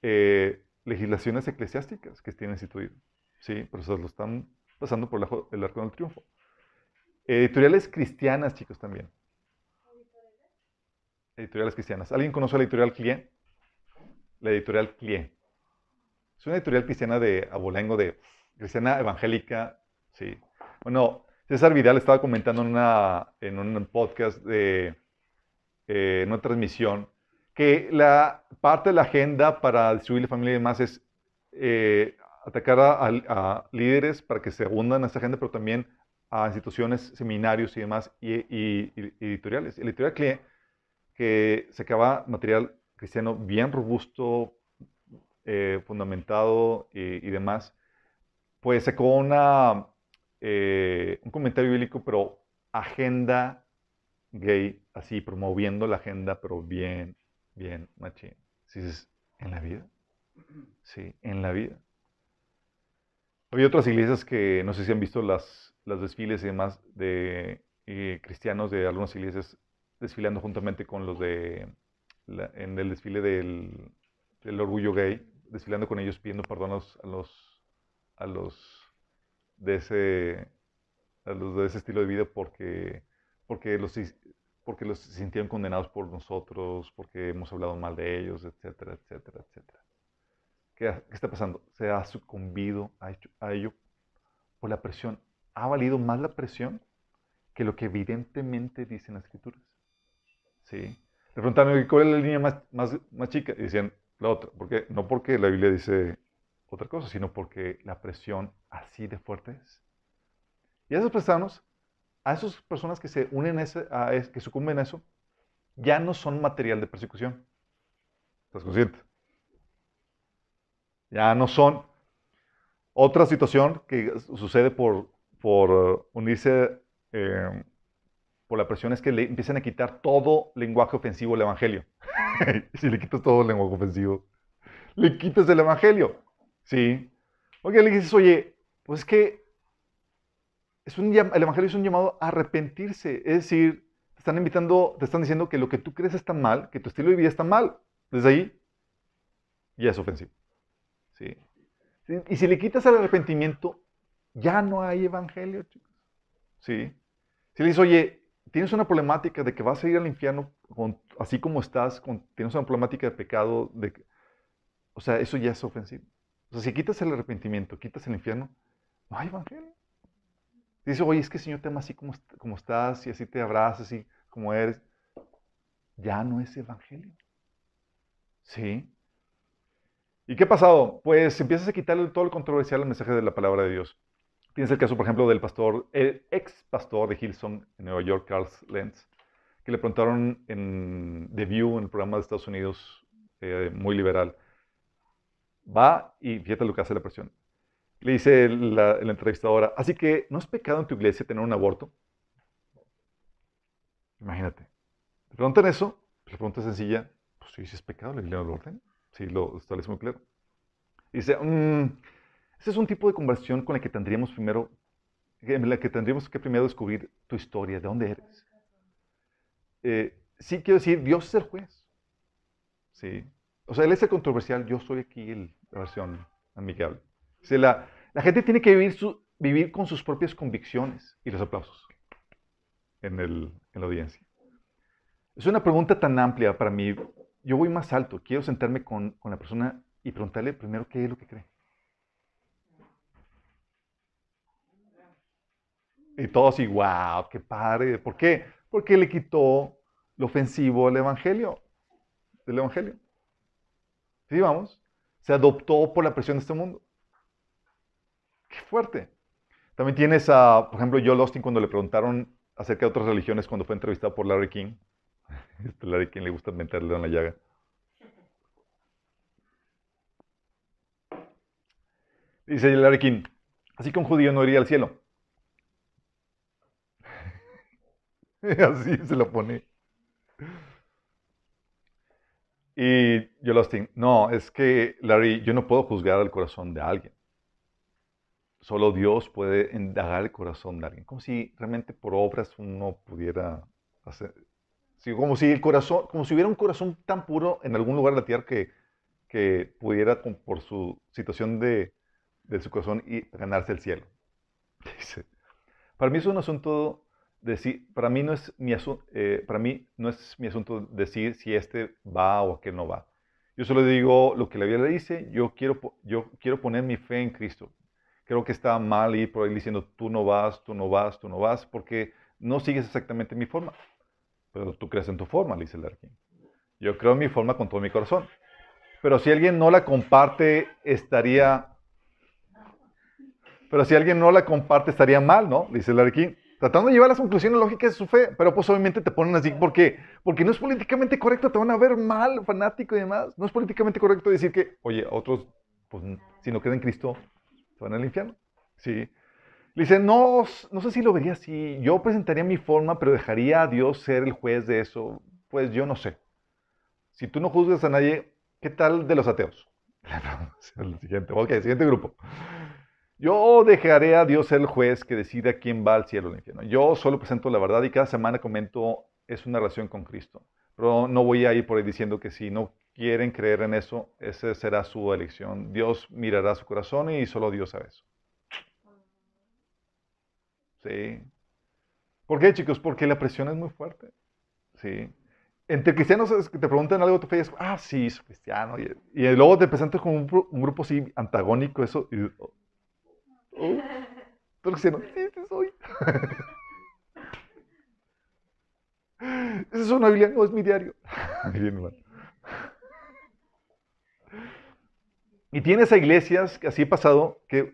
eh, legislaciones eclesiásticas que tienen instituido. Sí, pero eso lo están pasando por el arco del triunfo. Editoriales cristianas, chicos, también. editoriales cristianas. ¿Alguien conoce la editorial Clie? La editorial Clie. Es una editorial cristiana de abolengo, de cristiana evangélica, sí. Bueno, César Vidal estaba comentando en, una, en un podcast de eh, en una transmisión que la parte de la agenda para distribuir la familia y demás es eh, atacar a, líderes para que se hundan a esta agenda, pero también a instituciones, seminarios y demás, y, editoriales. El editorial CLIE, que sacaba material cristiano bien robusto, eh, fundamentado y, demás, pues sacó una, eh, un comentario bíblico, pero agenda gay, así promoviendo la agenda, pero bien, bien machín. Si es en la vida. Sí, en la vida. Hay otras iglesias que no sé si han visto las, las desfiles y demás de eh, cristianos de algunas iglesias desfilando juntamente con los de en el desfile del, del, orgullo gay, desfilando con ellos pidiendo perdón a los a los de ese a los de ese estilo de vida porque porque los porque los sintieron condenados por nosotros, porque hemos hablado mal de ellos, etcétera, etcétera, etcétera. ¿Qué, está pasando? Se ha sucumbido a, a ello por la presión. Ha valido más la presión que lo que evidentemente dicen las escrituras. ¿Sí? Le preguntaron, ¿cuál es la línea más, más, más chica? Y decían, la otra. ¿Por qué? No porque la Biblia dice otra cosa, sino porque la presión así de fuerte es. Y a esos paisanos, a esas personas que se unen a, ese, a que sucumben a eso, ya no son material de persecución. ¿Estás consciente? Ya no son. Otra situación que sucede por, por uh, unirse eh, por la presión es que le empiezan a quitar todo lenguaje ofensivo al Evangelio. *laughs* si le quitas todo el lenguaje ofensivo, le quitas el Evangelio. Sí. Oye, le dices, oye, pues es que es un, el Evangelio es un llamado a arrepentirse. Es decir, te están invitando, te están diciendo que lo que tú crees está mal, que tu estilo de vida está mal. Desde ahí ya es ofensivo. ¿sí? Y si le quitas el arrepentimiento, ya no hay evangelio, chicos. ¿Sí? Si le dices, oye, tienes una problemática de que vas a ir al infierno así como estás, tienes una problemática de pecado, de, o sea, eso ya es ofensivo. O sea, si quitas el arrepentimiento, quitas el infierno, no hay evangelio. Dice, oye, es que el Señor te ama así como, como estás y así te abrazas, así como eres. Ya no es evangelio. ¿Sí? ¿Y qué ha pasado? Pues empiezas a quitarle todo el controversial al mensaje de la palabra de Dios. Tienes el caso, por ejemplo, del pastor, el ex pastor de Hillsong en Nueva York, Carl Lenz, que le preguntaron en The View, en el programa de Estados Unidos, eh, muy liberal. Va y fíjate lo que hace la presión. Le dice la, la entrevistadora, así que, ¿no es pecado en tu iglesia tener un aborto? Imagínate. Le preguntan eso, la pregunta sencilla, pues sí, si es pecado, le iglesia lo orden. Sí, lo establece muy claro. Dice, mm, ese es un tipo de conversión con la que tendríamos primero, en la que tendríamos que primero descubrir tu historia, de dónde eres. Eh, sí, quiero decir, Dios es el juez. Sí. O sea, Él es controversial, yo soy aquí el, la versión amigable. Dice, la, la gente tiene que vivir, vivir con sus propias convicciones y los aplausos en, el, en la audiencia. Es una pregunta tan amplia para mí, yo voy más alto, quiero sentarme con, con, la persona y preguntarle primero qué es lo que cree. Y todos así, wow, qué padre. ¿Por qué? Porque le quitó lo ofensivo al Evangelio, del Evangelio. ¿Sí, vamos? Se adoptó por la presión de este mundo. Qué fuerte. También tienes a, por ejemplo, Joel Austin cuando le preguntaron acerca de otras religiones cuando fue entrevistado por Larry King. *laughs* Este Larry King le gusta meterle en la llaga. Dice Larry King, así que un judío no iría al cielo. *laughs* así se lo pone. Y yo Austin, no, es que Larry, yo no puedo juzgar el corazón de alguien. Solo Dios puede indagar el corazón de alguien. Como si realmente por obras uno pudiera hacer, como si el corazón, como si hubiera un corazón tan puro en algún lugar de la tierra que, que pudiera, por su situación de, de su corazón, y ganarse el cielo. *laughs* Dice. Para mí es un asunto decir, para mí no es mi asunto, eh, para mí no es mi asunto decir si este va o aquel no va. Yo solo digo lo que la Biblia dice, yo quiero, yo quiero poner mi fe en Cristo. Creo que está mal ir por ahí diciendo tú no vas, tú no vas, tú no vas, porque no sigues exactamente mi forma. Pero tú crees en tu forma, dice el Larkin. Yo creo en mi forma con todo mi corazón. Pero si alguien no la comparte, estaría... Pero si alguien no la comparte, estaría mal, ¿no? Dice Larkin tratando de llevar las conclusiones lógicas de su fe, pero pues obviamente te ponen así porque, porque no es políticamente correcto, te van a ver mal, fanático y demás. No es políticamente correcto decir que, oye, otros, pues si no creen en Cristo, se van al infierno. Sí. Le dice, no, no sé si lo vería así. Yo presentaría mi forma, pero dejaría a Dios ser el juez de eso. Pues yo no sé. Si tú no juzgas a nadie, ¿qué tal de los ateos? *laughs* siguiente, ok, siguiente grupo. Yo dejaré a Dios ser el juez que decida quién va al cielo o al infierno. Yo solo presento la verdad y cada semana comento es una relación con Cristo. Pero no voy a ir por ahí diciendo que si no quieren creer en eso, esa será su elección. Dios mirará su corazón y solo Dios sabe eso. Sí. ¿Por qué, chicos? Porque la presión es muy fuerte. Sí. Entre cristianos que te preguntan algo, te fallas, ah, sí, soy cristiano. Y, luego te presentas con un, grupo así antagónico, eso. Y, oh, cristiano, sí, sí soy. *laughs* Esa es una Biblia, no es mi diario. *laughs* y tienes a iglesias, que así ha pasado, que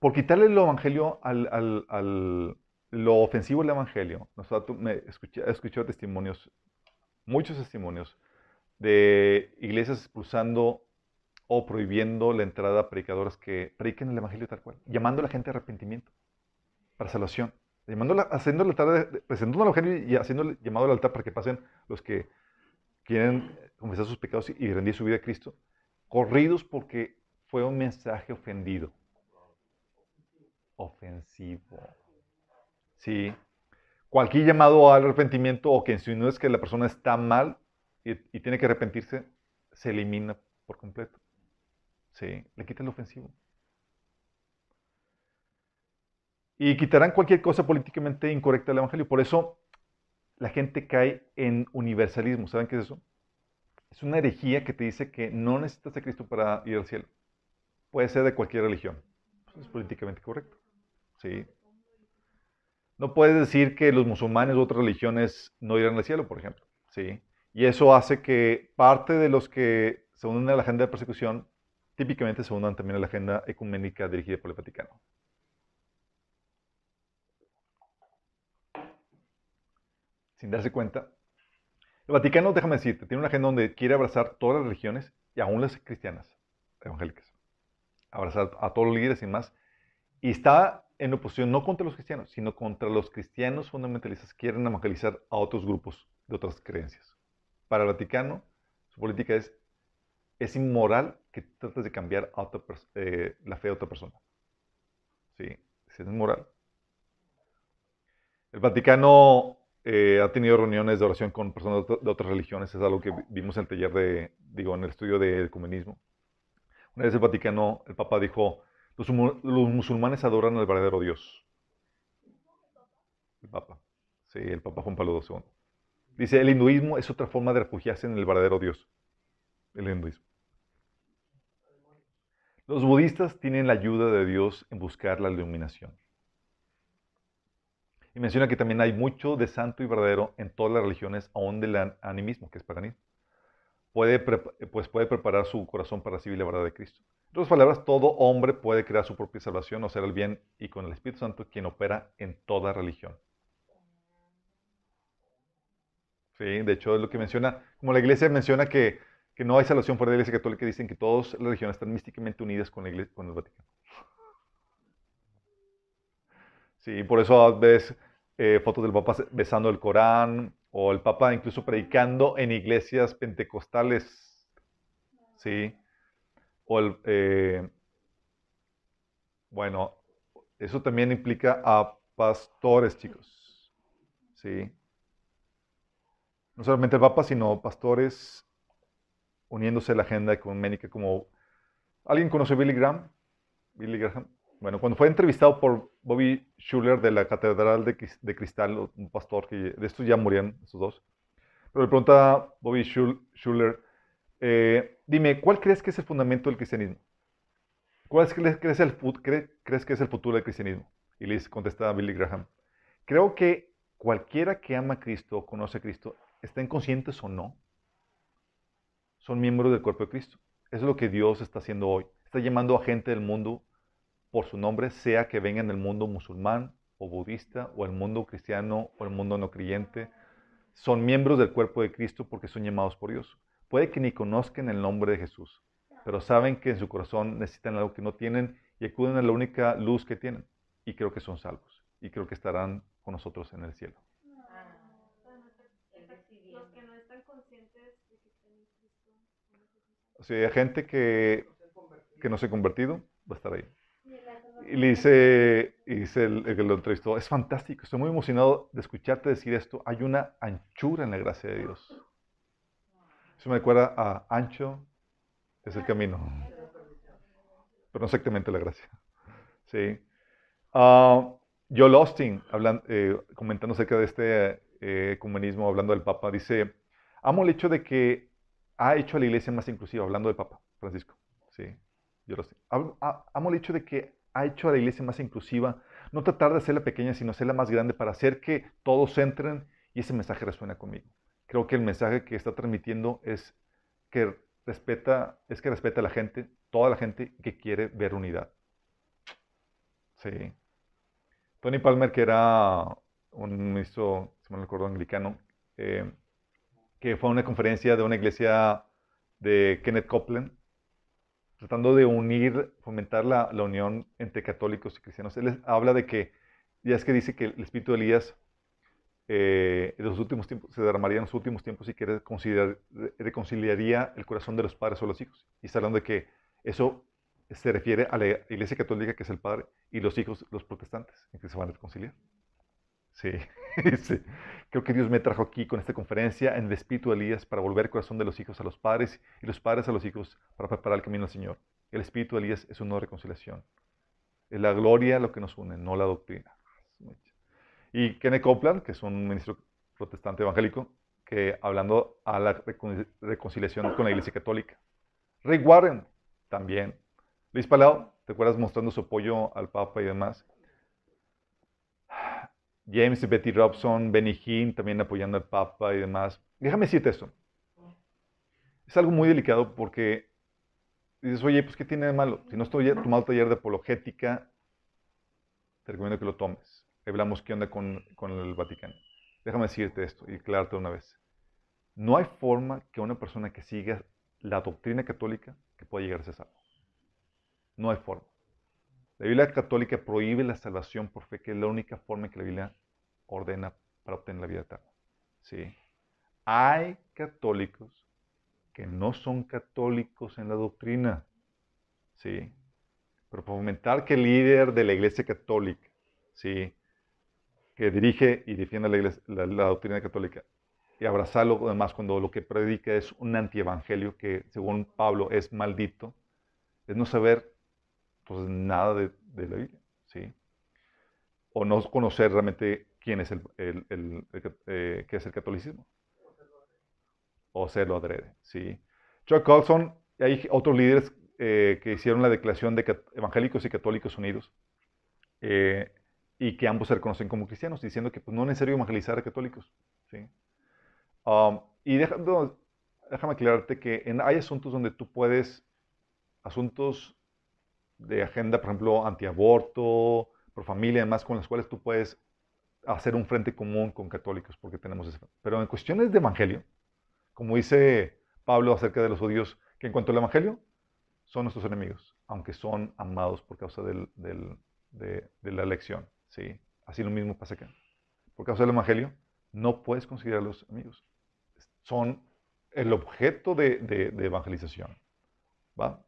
por quitarle el evangelio al, lo ofensivo del evangelio, nosotros me escuché, testimonios, muchos testimonios de iglesias expulsando o prohibiendo la entrada a predicadores que prediquen el evangelio tal cual, llamando a la gente a arrepentimiento para salvación, haciendo la tarde, presentando el evangelio y haciendo el llamado al altar para que pasen los que quieren confesar sus pecados y rendir su vida a Cristo, corridos porque fue un mensaje ofendido ofensivo. ¿Sí? Cualquier llamado al arrepentimiento o que es que la persona está mal y, tiene que arrepentirse, se elimina por completo. ¿Sí? Le quita el ofensivo. Y quitarán cualquier cosa políticamente incorrecta del Evangelio. Por eso la gente cae en universalismo. ¿Saben qué es eso? Es una herejía que te dice que no necesitas a Cristo para ir al cielo. Puede ser de cualquier religión. es políticamente correcto. ¿sí? No puedes decir que los musulmanes u otras religiones no irán al cielo, por ejemplo, ¿sí? Y eso hace que parte de los que se unen a la agenda de persecución típicamente se unan también a la agenda ecuménica dirigida por el Vaticano. Sin darse cuenta, el Vaticano, déjame decirte, tiene una agenda donde quiere abrazar todas las religiones y aún las cristianas, evangélicas. Abrazar a todos los líderes y más. Y está en oposición no contra los cristianos, sino contra los cristianos fundamentalistas que quieren evangelizar a otros grupos de otras creencias. Para el Vaticano, su política es, es inmoral que trates de cambiar eh, la fe de otra persona. Sí, es inmoral. El Vaticano eh, ha tenido reuniones de oración con personas de otras religiones, es algo que vimos en el taller de, digo, en el estudio del comunismo. Una vez el Vaticano, el Papa dijo, los, musulmanes adoran al verdadero Dios. El Papa. Sí, el Papa Juan Pablo II. Dice, el hinduismo es otra forma de refugiarse en el verdadero Dios. El hinduismo. Los budistas tienen la ayuda de Dios en buscar la iluminación. Y menciona que también hay mucho de santo y verdadero en todas las religiones, aún del animismo, que es paganismo. Puede, pues puede preparar su corazón para recibir la verdad de Cristo. En otras palabras, todo hombre puede crear su propia salvación o hacer el bien y con el Espíritu Santo quien opera en toda religión. Sí, de hecho es lo que menciona, como la iglesia menciona que, no hay salvación fuera de la iglesia católica, dicen que todas las religiones están místicamente unidas con, la iglesia, con el Vaticano. Sí, por eso ves eh, fotos del Papa besando el Corán o el Papa incluso predicando en iglesias pentecostales. Sí. O el, eh, bueno, eso también implica a pastores, chicos. ¿Sí? No solamente el Papa, sino pastores uniéndose a la agenda ecuménica como... ¿Alguien conoce a Billy Graham? Billy Graham. Bueno, cuando fue entrevistado por Bobby Schuller de la Catedral de, Cristal, un pastor que de estos ya murieron, estos dos, pero le pregunta Bobby Schuller, eh, dime, ¿cuál crees que es el fundamento del cristianismo? ¿Cuál crees, crees, el, crees que es el futuro del cristianismo? Y le contesta Billy Graham, creo que cualquiera que ama a Cristo conoce a Cristo, estén conscientes o no, son miembros del cuerpo de Cristo. Eso es lo que Dios está haciendo hoy. Está llamando a gente del mundo por su nombre, sea que vengan del mundo musulmán o budista o el mundo cristiano o el mundo no creyente. Son miembros del cuerpo de Cristo porque son llamados por Dios. Puede que ni conozcan el nombre de Jesús, pero saben que en su corazón necesitan algo que no tienen y acuden a la única luz que tienen. Y creo que son salvos. Y creo que estarán con nosotros en el cielo. O sea, hay gente que, que no se ha convertido, va a estar ahí. Y le dice, dice el, el, que lo entrevistó, es fantástico, estoy muy emocionado de escucharte decir esto. Hay una anchura en la gracia de Dios. Eso me recuerda a ancho es el camino, pero no exactamente la gracia. Sí. Uh, Joel Austin, hablando, eh, comentando acerca de este eh, ecumenismo, hablando del Papa, dice, amo el hecho de que ha hecho a la iglesia más inclusiva, hablando del Papa Francisco. Sí, yo lo sé. Amo el hecho de que ha hecho a la iglesia más inclusiva, no tratar de hacerla pequeña, sino hacerla más grande para hacer que todos entren y ese mensaje resuena conmigo. Creo que el mensaje que está transmitiendo es que respeta, es que respeta a la gente, toda la gente que quiere ver unidad. Sí. Tony Palmer, que era un ministro, si me acuerdo, anglicano, eh, que fue a una conferencia de una iglesia de Kenneth Copeland, tratando de unir, fomentar la, unión entre católicos y cristianos. Él habla de que, ya es que dice que el espíritu de Elías eh, en los últimos tiempos, se derramaría en los últimos tiempos y que reconciliaría el corazón de los padres o los hijos. Y está hablando de que eso se refiere a la iglesia católica, que es el padre, y los hijos, los protestantes, en que se van a reconciliar. Sí, *laughs* sí. Creo que Dios me trajo aquí con esta conferencia en el Espíritu de Elías para volver el corazón de los hijos a los padres y los padres a los hijos para preparar el camino al Señor. El Espíritu de Elías es una reconciliación. Es la gloria lo que nos une, no la doctrina. Y Kenneth Copeland, que es un ministro protestante evangélico, que hablando a la reconciliación con la Iglesia Católica. Rick Warren, también. Luis Palau, ¿te acuerdas mostrando su apoyo al Papa y demás? James y Betty Robson, Benny Hinn también apoyando al Papa y demás. Déjame decirte esto. Es algo muy delicado porque dices, oye, pues ¿qué tiene de malo? Si no estoy tomando taller de apologética, te recomiendo que lo tomes. Hablamos qué onda con, con el Vaticano. Déjame decirte esto y aclararte una vez. No hay forma que una persona que siga la doctrina católica que pueda llegar a ser salvo. No hay forma. La Biblia católica prohíbe la salvación por fe, que es la única forma en que la Biblia ordena para obtener la vida eterna. ¿Sí? Hay católicos que no son católicos en la doctrina. ¿Sí? Pero fomentar que el líder de la iglesia católica, ¿sí? que dirige y defiende la, doctrina católica, y abrazarlo además cuando lo que predica es un antievangelio que según Pablo es maldito, es no saber pues, nada de, de la Biblia. ¿sí? O no conocer realmente quién es el, el, eh, qué es el catolicismo. O serlo adrede, ¿sí? Chuck Colson, hay otros líderes eh, que hicieron la declaración de evangélicos y católicos unidos eh, y que ambos se reconocen como cristianos, diciendo que pues, no es necesario evangelizar a católicos, ¿sí? Um, y déjame aclararte que en, hay asuntos donde tú puedes, asuntos de agenda, por ejemplo, antiaborto, por familia, además, con las cuales tú puedes hacer un frente común con católicos, porque tenemos eso. Pero en cuestiones de evangelio, como dice Pablo acerca de los judíos, que en cuanto al evangelio, son nuestros enemigos, aunque son amados por causa del, de, la elección. ¿sí? Así lo mismo pasa acá. Por causa del evangelio, no puedes considerarlos amigos. Son el objeto de, de evangelización. ¿va?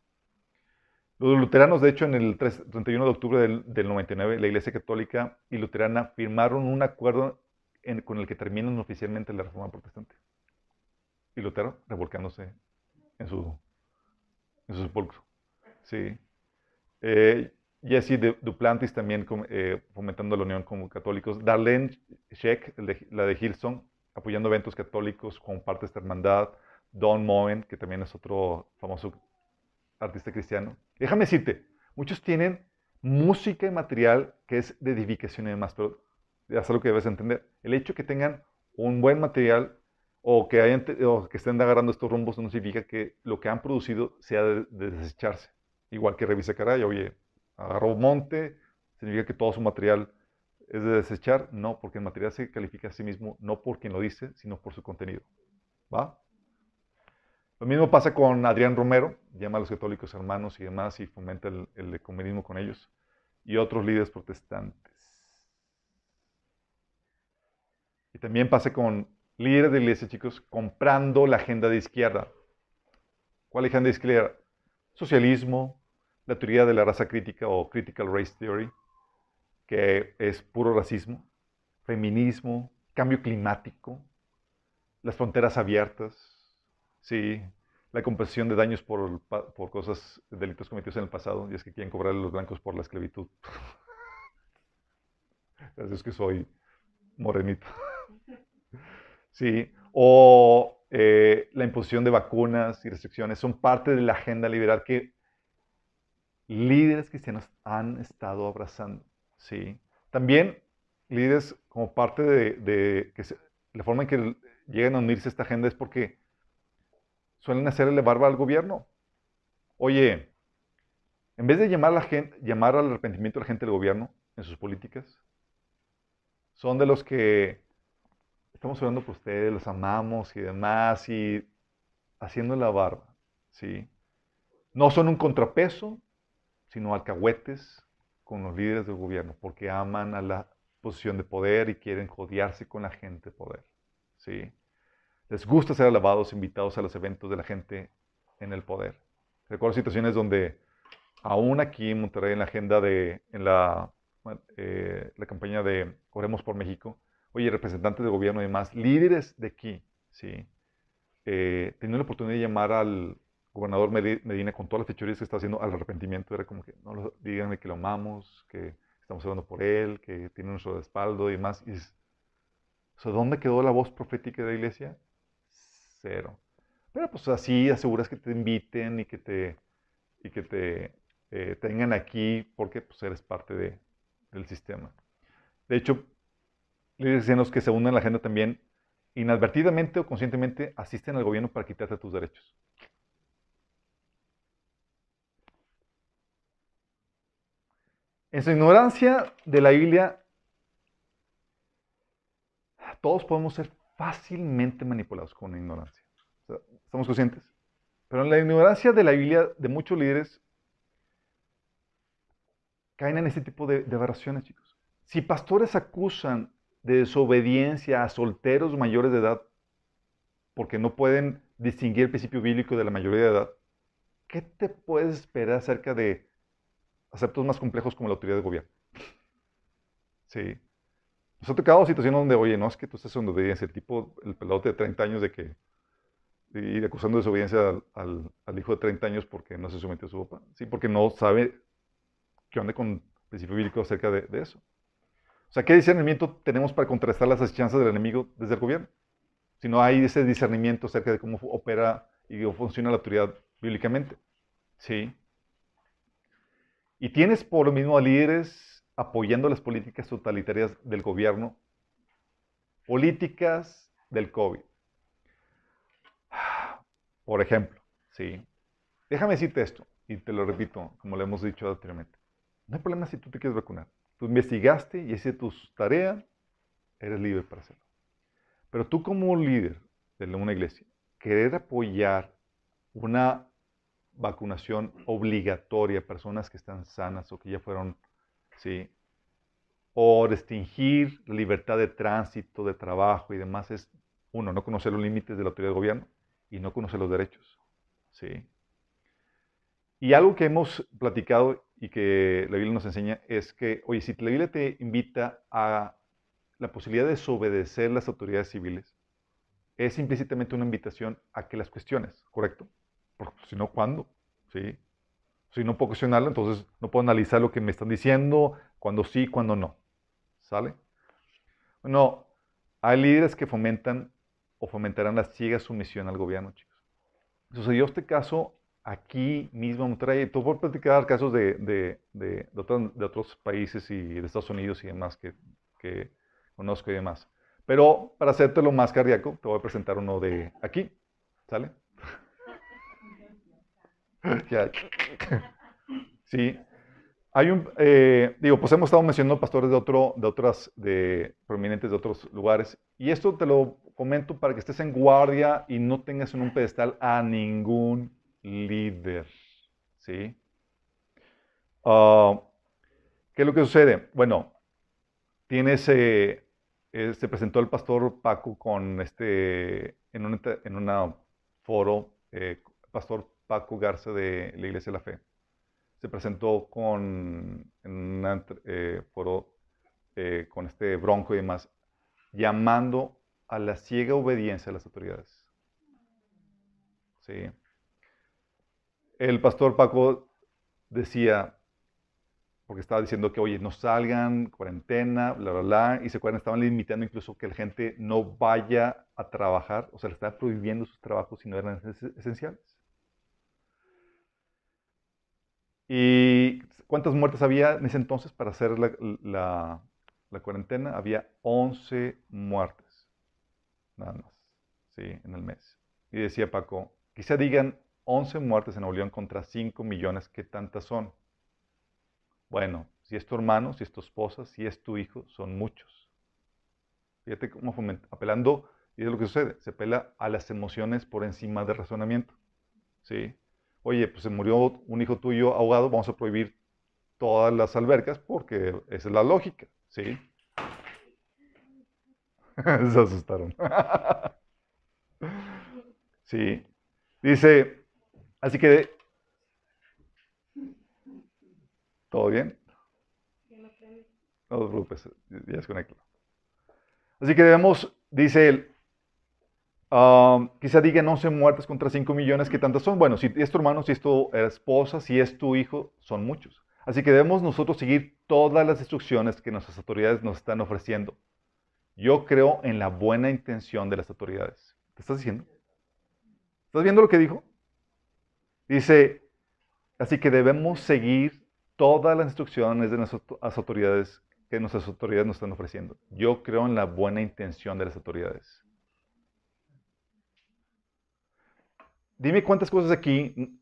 Los luteranos, de hecho, en el 31 de octubre del, 99, la Iglesia Católica y Luterana firmaron un acuerdo con el que terminan oficialmente la Reforma Protestante. Y Lutero revolcándose en su, en su sepulcro. Sí. Eh, Duplantis también eh, fomentando la unión con católicos. Darlene Sheck, la de Hillsong, apoyando eventos católicos, comparte esta hermandad. Don Moen, que también es otro famoso artista cristiano. Déjame decirte, muchos tienen música y material que es de edificación y demás, pero es algo que debes entender. El hecho que tengan un buen material o que, hayan, o que estén agarrando estos rumbos no significa que lo que han producido sea de, desecharse. Igual que Revisa Caray, oye, agarró monte, significa que todo su material es de desechar. No, porque el material se califica a sí mismo no por quien lo dice, sino por su contenido. ¿Va? Lo mismo pasa con Adrián Romero, llama a los católicos hermanos y demás y fomenta el, ecumenismo con ellos, y otros líderes protestantes. Y también pasa con líderes de iglesia, chicos, comprando la agenda de izquierda. ¿Cuál agenda de izquierda? Socialismo, la teoría de la raza crítica o critical race theory, que es puro racismo, feminismo, cambio climático, las fronteras abiertas, Sí, la compensación de daños por, por cosas, delitos cometidos en el pasado, y es que quieren cobrar a los blancos por la esclavitud. *laughs* es que soy morenito. *laughs* sí, o eh, la imposición de vacunas y restricciones son parte de la agenda liberal que líderes cristianos han estado abrazando. Sí, también líderes como parte de, de que la forma en que llegan a unirse a esta agenda es porque suelen hacerle barba al gobierno. Oye, en vez de llamar, al arrepentimiento a la gente del gobierno en sus políticas, son de los que estamos hablando por ustedes, los amamos y demás, y haciendo la barba, ¿sí? No son un contrapeso, sino alcahuetes con los líderes del gobierno, porque aman a la posición de poder y quieren jodearse con la gente de poder, ¿sí? Les gusta ser alabados, invitados a los eventos de la gente en el poder. Recuerdo situaciones donde, aún aquí en Monterrey, en la agenda de, en la, eh, la campaña de Oremos por México, oye, representantes de gobierno y demás, líderes de aquí, ¿sí? Eh, la oportunidad de llamar al gobernador Medina con todas las fechorías que está haciendo al arrepentimiento. Era como que, no, díganme que lo amamos, que estamos hablando por él, que tiene nuestro respaldo y demás. Y, ¿dónde quedó la voz profética de la iglesia? Cero. Pero pues así aseguras que te inviten y que te, y que te eh, tengan aquí porque pues eres parte de, del sistema. De hecho, líderes cristianos que se unen a la agenda también, inadvertidamente o conscientemente, asisten al gobierno para quitarte tus derechos. En su ignorancia de la Biblia, todos podemos ser fácilmente manipulados con ignorancia. ¿Estamos conscientes? Pero en la ignorancia de la Biblia de muchos líderes caen en este tipo de, de aberraciones, chicos. Si pastores acusan de desobediencia a solteros mayores de edad porque no pueden distinguir el principio bíblico de la mayoría de edad, ¿qué te puedes esperar acerca de aceptos más complejos como la autoridad de gobierno? Sí. Nos ha tocado situaciones donde, oye, no es que tú estés en obediencia, el tipo, el pelote de 30 años de que, y acusando de desobediencia al, al, hijo de 30 años porque no se sometió a su papá, sí, porque no sabe qué onda con el principio bíblico acerca de, de eso. O sea, ¿qué discernimiento tenemos para contrastar las asechanzas del enemigo desde el gobierno? Si no hay ese discernimiento acerca de cómo opera y funciona la autoridad bíblicamente. Sí. Y tienes por lo mismo a líderes apoyando las políticas totalitarias del gobierno, políticas del COVID. *sighs* Por ejemplo, ¿sí? Déjame decirte esto, y te lo repito, como lo hemos dicho anteriormente. No hay problema si tú te quieres vacunar. Tú investigaste y hiciste tu tarea, eres libre para hacerlo. Pero tú como líder de una iglesia, querer apoyar una vacunación obligatoria a personas que están sanas o que ya fueron ¿sí? O restringir la libertad de tránsito, de trabajo y demás es, uno, no conocer los límites de la autoridad de gobierno y no conocer los derechos, ¿sí? Y algo que hemos platicado y que la Biblia nos enseña es que, oye, si la Biblia te invita a la posibilidad de desobedecer las autoridades civiles, es implícitamente una invitación a que las cuestiones, ¿correcto? Porque si no, ¿cuándo? ¿Sí? Si no puedo cuestionarlo, entonces no puedo analizar lo que me están diciendo, cuando sí, cuando no. ¿Sale? Bueno, hay líderes que fomentan o fomentarán la ciega sumisión al gobierno, chicos. Sucedió este caso aquí mismo en Monterrey. Tú puedes platicar casos de, de, de, de, otros países y de Estados Unidos y demás que, que conozco y demás. Pero para hacértelo más cardíaco, te voy a presentar uno de aquí. ¿Sale? *laughs* sí. Hay un, eh, digo, pues hemos estado mencionando pastores de, otro, de otras, de prominentes de otros lugares. Y esto te lo comento para que estés en guardia y no tengas en un pedestal a ningún líder. ¿Sí? Ah, ¿Qué es lo que sucede? Bueno, tienes, eh, eh, se presentó el pastor Paco con este, en un en una foro, eh, pastor Paco Garza de la Iglesia de la Fe. Se presentó con, en un foro con este bronco y demás, llamando a la ciega obediencia a las autoridades. Sí el pastor Paco decía, porque estaba diciendo que, oye, no salgan, cuarentena, bla, bla, bla, y se acuerdan, estaban limitando incluso que la gente no vaya a trabajar, o sea, le estaba prohibiendo sus trabajos si no eran esenciales. ¿Y cuántas muertes había en ese entonces para hacer la, la cuarentena? Había 11 muertes, nada más, sí, en el mes. Y decía Paco, quizá digan, 11 muertes en Nuevo León contra 5 millones, ¿qué tantas son? Bueno, si es tu hermano, si es tu esposa, si es tu hijo, son muchos. Fíjate cómo apelando, y es lo que sucede, se apela a las emociones por encima del razonamiento. ¿Sí? Oye, pues se murió un hijo tuyo ahogado, vamos a prohibir todas las albercas porque esa es la lógica. ¿Sí? *laughs* se asustaron. *laughs* sí. Dice, Así que, ¿todo bien? No te preocupes, ya desconecto. Así que debemos, dice él, um, quizá digan 11 muertes contra 5 millones, ¿qué tantas son? Bueno, si es tu hermano, si es tu esposa, si es tu hijo, son muchos. Así que debemos nosotros seguir todas las instrucciones que nuestras autoridades nos están ofreciendo. Yo creo en la buena intención de las autoridades. ¿Te estás diciendo? ¿Estás viendo lo que dijo? Dice, así que debemos seguir todas las instrucciones de nuestras autoridades que nuestras autoridades nos están ofreciendo. Yo creo en la buena intención de las autoridades. Dime cuántas cosas aquí,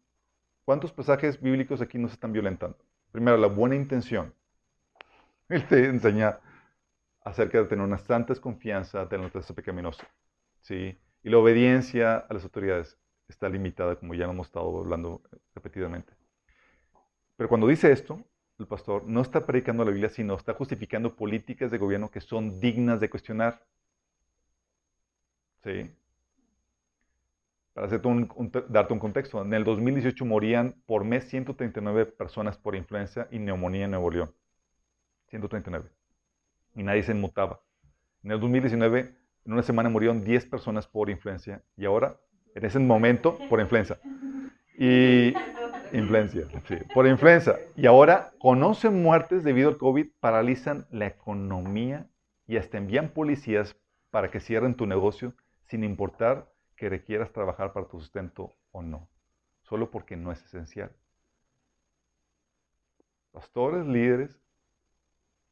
cuántos pasajes bíblicos aquí nos están violentando. Primero, la buena intención. *laughs* Él te enseña acerca de tener una santa desconfianza de la naturaleza pecaminosa. ¿sí? Y la obediencia a las autoridades está limitada, como ya lo hemos estado hablando repetidamente. Pero cuando dice esto, el pastor no está predicando la Biblia, sino está justificando políticas de gobierno que son dignas de cuestionar. ¿Sí? Para darte un contexto, en el 2018 morían por mes 139 personas por influenza y neumonía en Nuevo León. 139. Y nadie se inmutaba. En el 2019, en una semana murieron 10 personas por influencia y ahora en ese momento por influenza. Y *laughs* influencia, sí, por influenza. Y ahora, con 11 muertes debido al COVID, paralizan la economía y hasta envían policías para que cierren tu negocio sin importar que requieras trabajar para tu sustento o no, solo porque no es esencial. Pastores, líderes,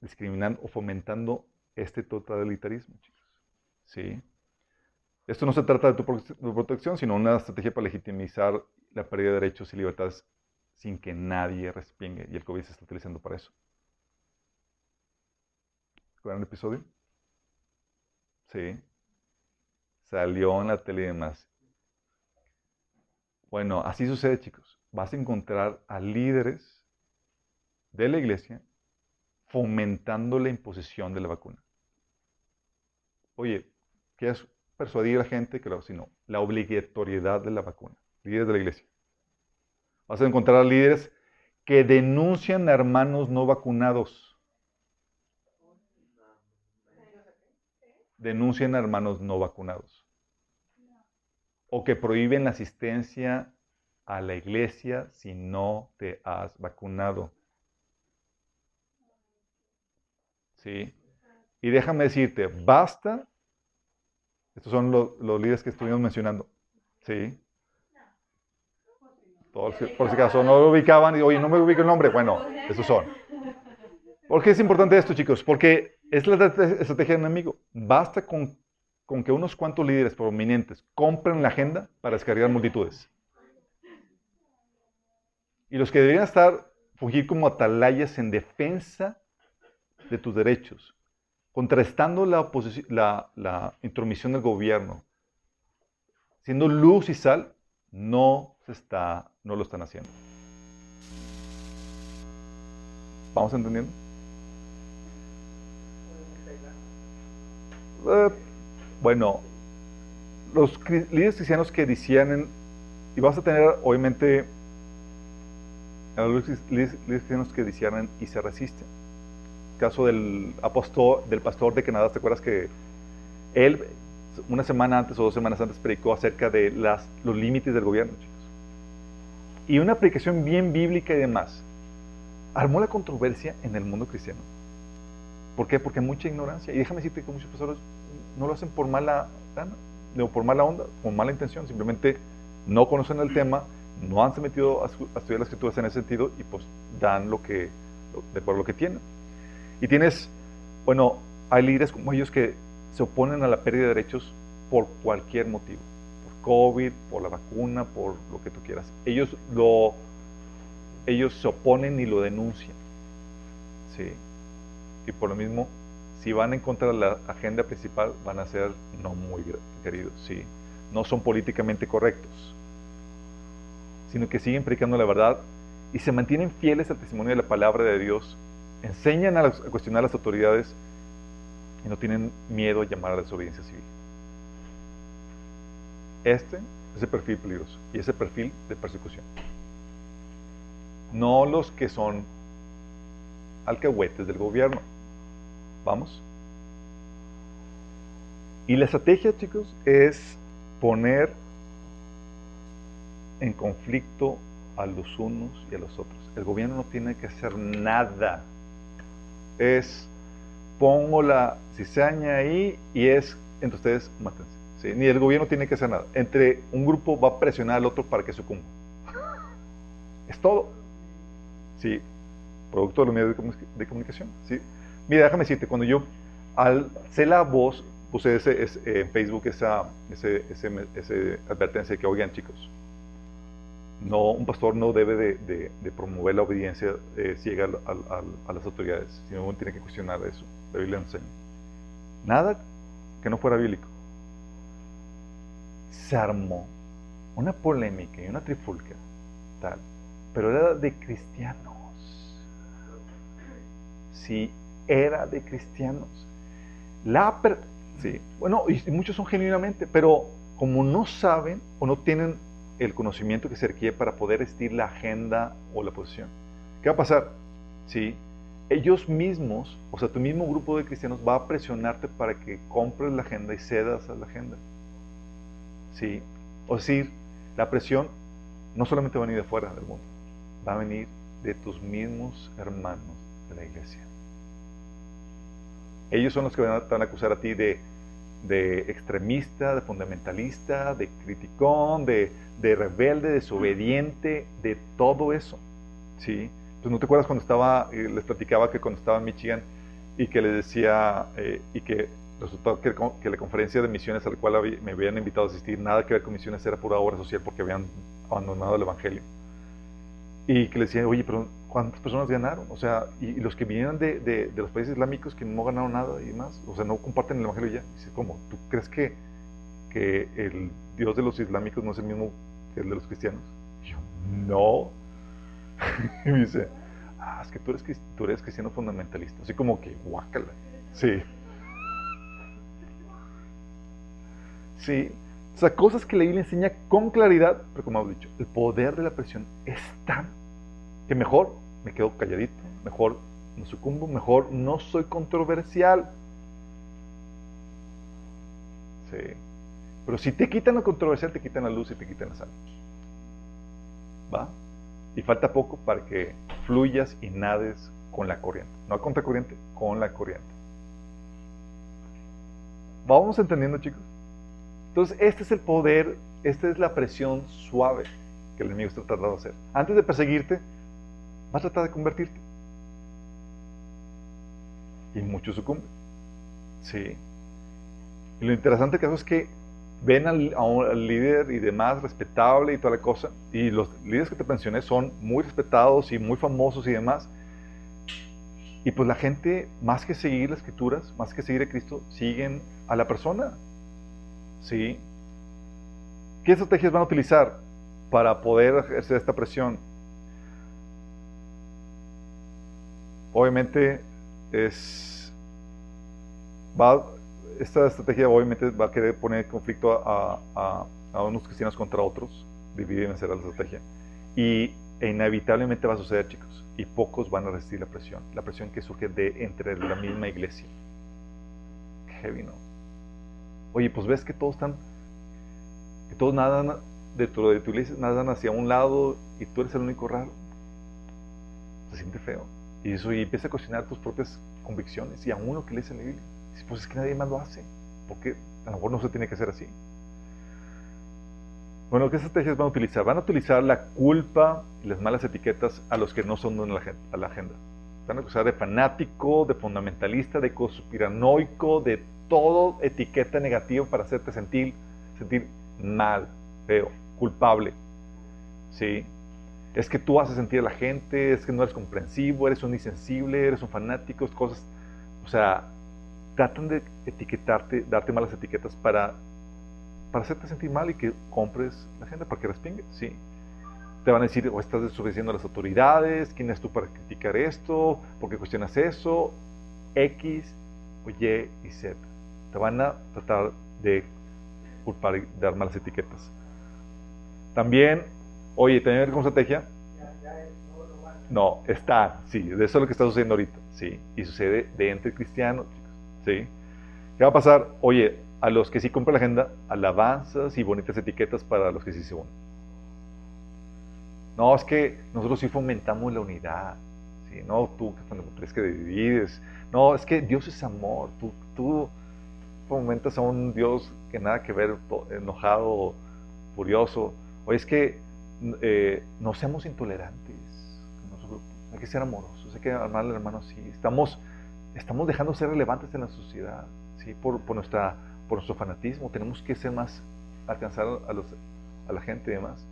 discriminando o fomentando este totalitarismo, chicos. ¿Sí? Esto no se trata de tu protección, sino una estrategia para legitimizar la pérdida de derechos y libertades sin que nadie respingue. Y el COVID se está utilizando para eso. ¿Recuerdan el episodio? Sí. Salió en la tele y demás. Bueno, así sucede, chicos. Vas a encontrar a líderes de la iglesia fomentando la imposición de la vacuna. Oye, ¿qué es persuadir a la gente, claro, sino la obligatoriedad de la vacuna. Líderes de la iglesia. Vas a encontrar líderes que denuncian a hermanos no vacunados. Denuncian a hermanos no vacunados. O que prohíben la asistencia a la iglesia si no te has vacunado. ¿Sí? Y déjame decirte, basta. Estos son los, líderes que estuvimos mencionando. ¿Sí? por si acaso no lo ubicaban y, oye, no me ubico el nombre. Bueno, esos son. ¿Por qué es importante esto, chicos? Porque es la estrategia del enemigo. Basta con, con que unos cuantos líderes prominentes compren la agenda para descargar multitudes. Y los que deberían estar, fugir como atalayas en defensa de tus derechos, contrastando la, intromisión del gobierno, siendo luz y sal, no, se está, no lo están haciendo. ¿Vamos entendiendo? Eh, bueno, los líderes cristianos que decían, y vas a tener obviamente los líderes cristianos que disciernen y se resisten. caso del apóstol, del pastor de Canadá, ¿te acuerdas que él una semana antes o dos semanas antes predicó acerca de las, los límites del gobierno, chicos? Y una predicación bien bíblica y demás. Armó la controversia en el mundo cristiano. ¿Por qué? Porque mucha ignorancia. Y déjame decirte que muchos pastores no lo hacen por mala o por mala onda, con mala intención. Simplemente no conocen el tema, no han metido a, estudiar las escrituras en ese sentido y pues dan lo que, de acuerdo a lo que tienen. Y tienes, bueno, hay líderes como ellos que se oponen a la pérdida de derechos por cualquier motivo, por COVID, por la vacuna, por lo que tú quieras. Ellos lo, ellos se oponen y lo denuncian, sí. Y por lo mismo, si van en contra de la agenda principal, van a ser no muy queridos, sí. No son políticamente correctos sino que siguen predicando la verdad y se mantienen fieles al testimonio de la palabra de Dios, enseñan a, cuestionar a las autoridades y no tienen miedo a llamar a la desobediencia civil. Este es el perfil peligroso y ese perfil de persecución. No los que son alcahuetes del gobierno. ¿Vamos? Y la estrategia, chicos, es poner en conflicto a los unos y a los otros. El gobierno no tiene que hacer nada. Es, pongo la cizaña ahí y es, entre ustedes, mátense. ¿sí? Ni el gobierno tiene que hacer nada. Entre un grupo va a presionar al otro para que sucumba. Es todo. Sí, producto de los medios de comunicación. ¿sí? Mira, déjame decirte, cuando yo alcé la voz, puse ese, en Facebook esa ese, ese, ese advertencia de que, oigan chicos, no, un pastor no debe de, promover la obediencia eh, ciega a, las autoridades, sino uno tiene que cuestionar eso. La Biblia enseña. Nada que no fuera bíblico. Se armó una polémica y una trifulca, tal, pero era de cristianos. Sí, era de cristianos. La sí, bueno, y muchos son genuinamente, pero como no saben o no tienen el conocimiento que se requiere para poder estir la agenda o la posición. ¿Qué va a pasar? Si ellos mismos, o sea, tu mismo grupo de cristianos va a presionarte para que compres la agenda y cedas a la agenda. ¿Sí? O decir, la presión no solamente va a venir de fuera del mundo, va a venir de tus mismos hermanos de la iglesia. Ellos son los que van a acusar a ti de de extremista, de fundamentalista, de criticón, de, rebelde, desobediente, de todo eso. ¿sí? Pues no te acuerdas cuando estaba, eh, les platicaba que cuando estaba en Michigan y que les decía, eh, y que resultó que, que, la conferencia de misiones a la cual me habían invitado a asistir, nada que ver con misiones, era pura obra social porque habían abandonado el Evangelio. Y que les decía, oye, pero ¿cuántas personas ganaron? O sea, y, los que vinieron de, de, los países islámicos que no ganaron nada y más, o sea, no comparten el Evangelio ya. Dice, ¿cómo? ¿Tú crees que, que el Dios de los islámicos no es el mismo que el de los cristianos? Y yo, no. *laughs* y me dice, ah, es que tú eres, tú eres cristiano fundamentalista. Así como que, guácala. Sí. Sí. O sea, cosas que la Biblia enseña con claridad, pero como hemos dicho, el poder de la presión es tan que mejor me quedo calladito, mejor no sucumbo, mejor no soy controversial. Sí. Pero si te quitan lo controversial, te quitan la luz y te quitan la sal. ¿va? Y falta poco para que fluyas y nades con la corriente. No a contracorriente, con la corriente. ¿Vamos entendiendo, chicos? Entonces, este es el poder, esta es la presión suave que el enemigo está tratando de hacer. Antes de perseguirte, va a tratar de convertirte. Y muchos sucumben. Sí. Y lo interesante del caso es que ven al, al, líder y demás respetable y toda la cosa, y los líderes que te mencioné son muy respetados y muy famosos y demás, y pues la gente, más que seguir las escrituras, más que seguir a Cristo, siguen a la persona. ¿Sí? ¿Qué estrategias van a utilizar para poder ejercer esta presión? Obviamente es esta estrategia obviamente va a querer poner conflicto a, unos cristianos contra otros, dividir y vencer la estrategia. Y e inevitablemente va a suceder, chicos. Y pocos van a resistir la presión. La presión que surge de entre la misma iglesia. Qué. Oye, pues ves que todos están, que todos nadan de tu iglesia, nadan hacia un lado y tú eres el único raro. Se siente feo. Y eso y empieza a cuestionar tus propias convicciones y aún lo que lees en la Biblia. Dices, pues es que nadie más lo hace. Porque a lo mejor no se tiene que hacer así. Bueno, ¿qué estrategias van a utilizar? Van a utilizar la culpa y las malas etiquetas a los que no son de la agenda. Van a acusar de fanático, de fundamentalista, de conspiranoico, de todo etiqueta negativa para hacerte sentir, sentir mal, feo, culpable. ¿Sí? Es que tú haces sentir a la gente, es que no eres comprensivo, eres un insensible, eres un fanático, cosas. O sea, tratan de etiquetarte, darte malas etiquetas para para hacerte sentir mal y que compres la gente para que respingue, sí. Te van a decir, o estás desobedeciendo a las autoridades, quién es tú para criticar esto, por qué cuestionas eso, X o Y y Z. Te van a tratar de culpar y dar malas etiquetas. También, oye, ¿tener como estrategia? No, está, sí, de eso es lo que está sucediendo ahorita, sí, y sucede de entre cristianos, sí. ¿Qué va a pasar? Oye, a los que sí compran la agenda, alabanzas y bonitas etiquetas para los que sí se unen. No, es que nosotros sí fomentamos la unidad. ¿sí? No, tú crees que divides. No, es que Dios es amor. Tú, tú fomentas a un Dios que nada que ver, enojado, furioso. O es que eh, no seamos intolerantes. Hay que ser amorosos, hay que amar al hermano así. Estamos, estamos dejando de ser relevantes en la sociedad, ¿sí? por, por nuestra por nuestro fanatismo, tenemos que ser más, alcanzar a, los, a la gente y demás.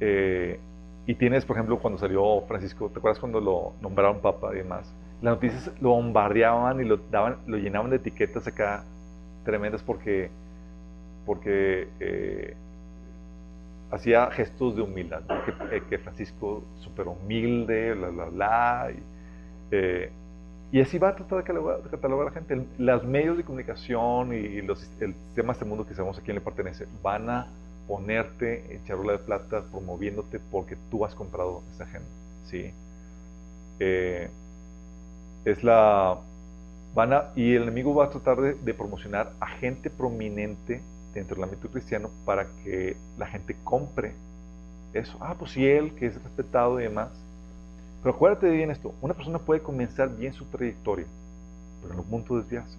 Eh, y tienes, por ejemplo, cuando salió Francisco, ¿te acuerdas cuando lo nombraron papa y demás? Las noticias lo bombardeaban y lo, daban, lo llenaban de etiquetas acá tremendas porque, porque eh, hacía gestos de humildad, que, eh, que, Francisco súper humilde, bla, bla, bla. Y, y así va a tratar de catalogar, a la gente. Los medios de comunicación y los, el sistema de este mundo que sabemos a quién le pertenece van a ponerte en charola de plata promoviéndote porque tú has comprado esa agenda. ¿sí? Eh, es la, van a, y el enemigo va a tratar de, de, promocionar a gente prominente dentro del ámbito cristiano para que la gente compre eso. Ah, pues si él, que es respetado y demás, pero acuérdate bien esto, una persona puede comenzar bien su trayectoria, pero en un punto desviarse.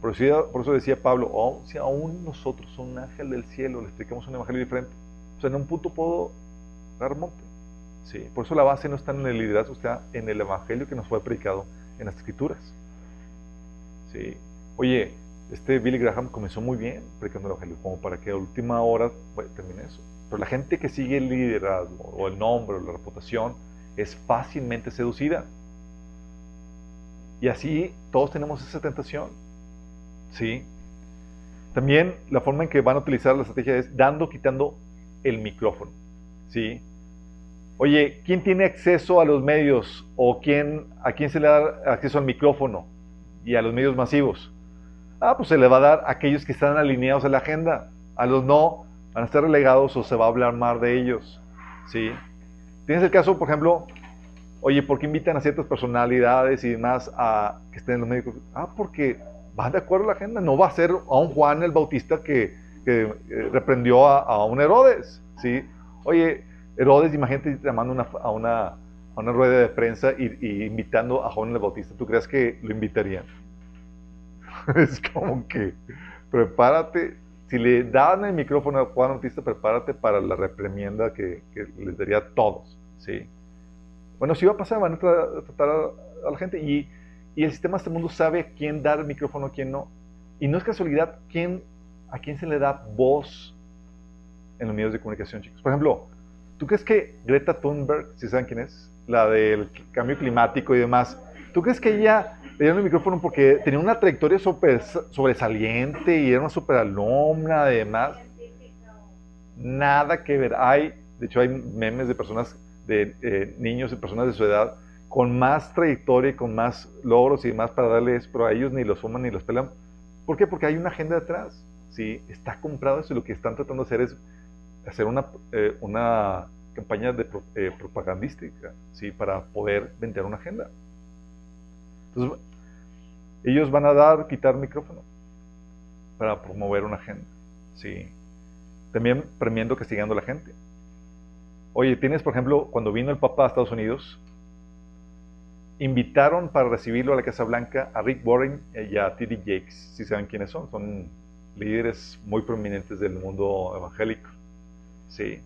Por eso, decía Pablo, oh, si aún nosotros, un ángel del cielo, le explicamos un evangelio diferente, o sea, en un punto puedo dar monte. Sí, por eso la base no está en el liderazgo, está en el evangelio que nos fue predicado en las escrituras. Sí. Oye, este Billy Graham comenzó muy bien predicando el evangelio, como para que a última hora termine eso. Pero la gente que sigue el liderazgo, o el nombre, o la reputación, es fácilmente seducida. Y así todos tenemos esa tentación. ¿Sí? También la forma en que van a utilizar la estrategia es dando, quitando el micrófono. ¿Sí? Oye, ¿quién tiene acceso a los medios? ¿O quién, a quién se le da acceso al micrófono y a los medios masivos? Ah, pues se le va a dar a aquellos que están alineados a la agenda. A los no, van a estar relegados o se va a hablar más de ellos. ¿Sí? Tienes el caso, por ejemplo, oye, ¿por qué invitan a ciertas personalidades y demás a que estén en los médicos? Ah, porque van de acuerdo a la agenda. No va a ser a un Juan el Bautista que, eh, reprendió a, un Herodes, ¿sí? Oye, Herodes, imagínate llamando una, a, una, a una rueda de prensa y, invitando a Juan el Bautista. ¿Tú crees que lo invitarían? *laughs* es como que, prepárate, si le dan el micrófono a Juan Bautista, prepárate para la reprimienda que, que les daría a todos. ¿sí? Bueno, si va a pasar, van a tratar a, la gente y, y, el sistema de este mundo sabe quién dar el micrófono, a quién no. Y no es casualidad quién, a quién se le da voz en los medios de comunicación, chicos. Por ejemplo, ¿tú crees que Greta Thunberg, si saben quién es, la del cambio climático y demás, ¿tú crees que ella le dieron el micrófono porque tenía una trayectoria super, sobresaliente y era una super alumna y demás? Nada que ver. Hay, de hecho, hay memes de personas, de eh, niños y personas de su edad con más trayectoria y con más logros y demás para darles, pero a ellos ni los fuman ni los pelan. ¿Por qué? Porque hay una agenda detrás. ¿sí? Está comprado eso y lo que están tratando de hacer es hacer una, eh, una campaña de, eh, propagandística, ¿sí? Para poder vender una agenda. Entonces, ellos van a dar, quitar micrófono para promover una agenda, ¿sí? También premiando, castigando a la gente. Oye, tienes, por ejemplo, cuando vino el Papa a Estados Unidos, invitaron para recibirlo a la Casa Blanca a Rick Warren y a T.D. Jakes, si saben quiénes son, son líderes muy prominentes del mundo evangélico. Sí.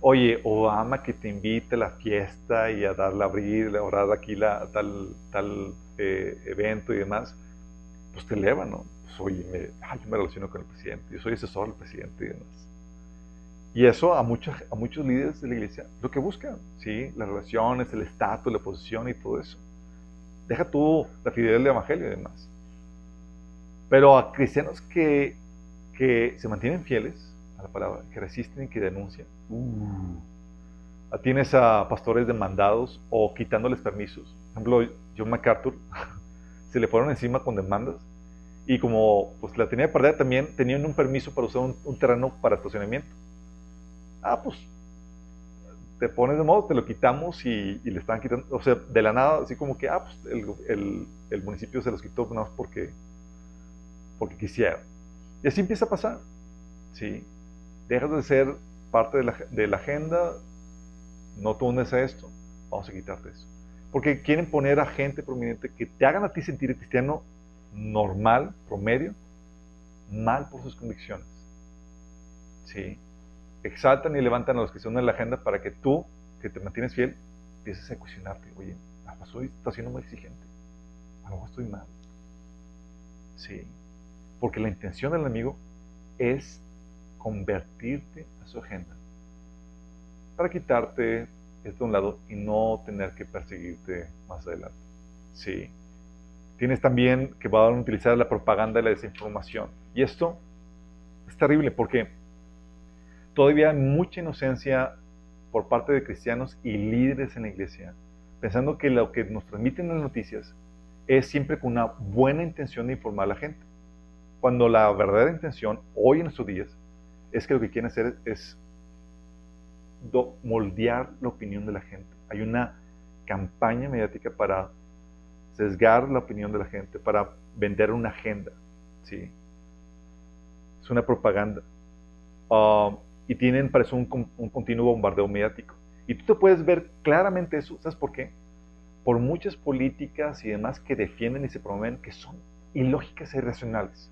Oye, Obama que te invite a la fiesta y a darle a abrir, a orar aquí la, tal, tal eh, evento y demás, pues te eleva, ¿no? Pues oye, me, yo me relaciono con el presidente, yo soy asesor del presidente y demás. Y eso a, muchos a muchos líderes de la iglesia lo que buscan, ¿sí? Las relaciones, el estatus, la posición y todo eso. Deja tú la fidelidad del evangelio y demás. Pero a cristianos que, que se mantienen fieles, a la palabra, que resisten y que denuncian. Uh. Tienes a pastores demandados o quitándoles permisos. Por ejemplo, John MacArthur *laughs* se le fueron encima con demandas y como pues la tenía que perder también tenían un permiso para usar un, terreno para estacionamiento. Ah, pues te pones de modo, te lo quitamos y, le están quitando, o sea, de la nada, así como que, ah, pues el, el, municipio se los quitó nada más porque, porque quisiera. Y así empieza a pasar, ¿sí? dejas de ser parte de la, agenda, no te unes a esto, vamos a quitarte eso. Porque quieren poner a gente prominente que te hagan a ti sentir cristiano normal, promedio, mal por sus convicciones. ¿Sí? Exaltan y levantan a los que son en la agenda para que tú, que te mantienes fiel, empieces a cuestionarte. Oye, a lo mejor está siendo muy exigente. A lo mejor estoy mal. Sí. Porque la intención del enemigo es convertirte a su agenda para quitarte esto de un lado y no tener que perseguirte más adelante. Sí. Tienes también que van a utilizar la propaganda y la desinformación. Y esto es terrible porque todavía hay mucha inocencia por parte de cristianos y líderes en la iglesia, pensando que lo que nos transmiten las noticias es siempre con una buena intención de informar a la gente. Cuando la verdadera intención, hoy en estos días, es que lo que quieren hacer es moldear la opinión de la gente. Hay una campaña mediática para sesgar la opinión de la gente, para vender una agenda. ¿sí? Es una propaganda. Ah, y tienen, parece un, un continuo bombardeo mediático. Y tú te puedes ver claramente eso. ¿Sabes por qué? Por muchas políticas y demás que defienden y se promueven que son ilógicas e irracionales.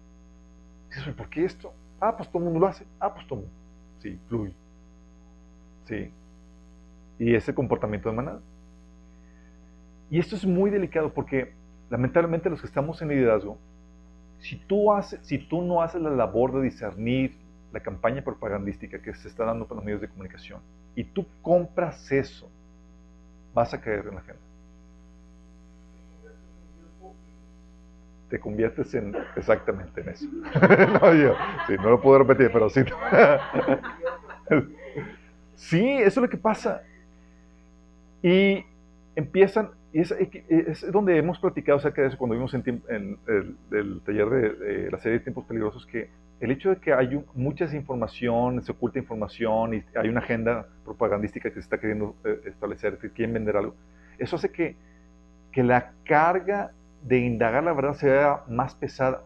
¿Por qué esto? Ah, pues todo el mundo lo hace. Ah, pues todo el mundo. Sí, fluye. Sí. Y ese comportamiento de manada. Y esto es muy delicado porque lamentablemente los que estamos en liderazgo, si tú, haces, si tú no haces la labor de discernir la campaña propagandística que se está dando por los medios de comunicación y tú compras eso, vas a caer en la gente. te conviertes en exactamente en eso. no, no lo puedo repetir, pero sí. Sí, eso es lo que pasa. Y empiezan, y es, es, donde hemos platicado acerca de eso cuando vimos en, el, taller de, la serie de tiempos peligrosos, que el hecho de que hay mucha desinformación, se oculta información y hay una agenda propagandística que se está queriendo eh, establecer, que quieren vender algo, eso hace que, que la carga de indagar la verdad sea más pesada.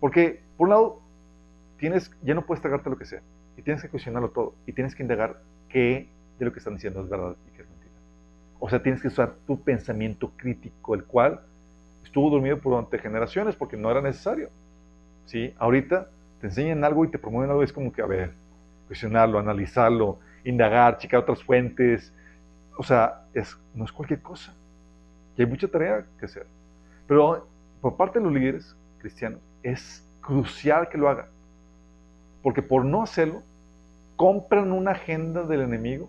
Porque, por un lado, tienes, ya no puedes tragarte lo que sea. Y tienes que cuestionarlo todo. Y tienes que indagar qué de lo que están diciendo es verdad y qué es mentira. O sea, tienes que usar tu pensamiento crítico, el cual estuvo dormido durante generaciones porque no era necesario. ¿Sí? Ahorita te enseñan algo y te promueven algo, es como que, a ver, cuestionarlo, analizarlo, indagar, checar otras fuentes. O sea, es, no es cualquier cosa. Y hay mucha tarea que hacer. Pero por parte de los líderes cristianos, es crucial que lo hagan. Porque por no hacerlo, compran una agenda del enemigo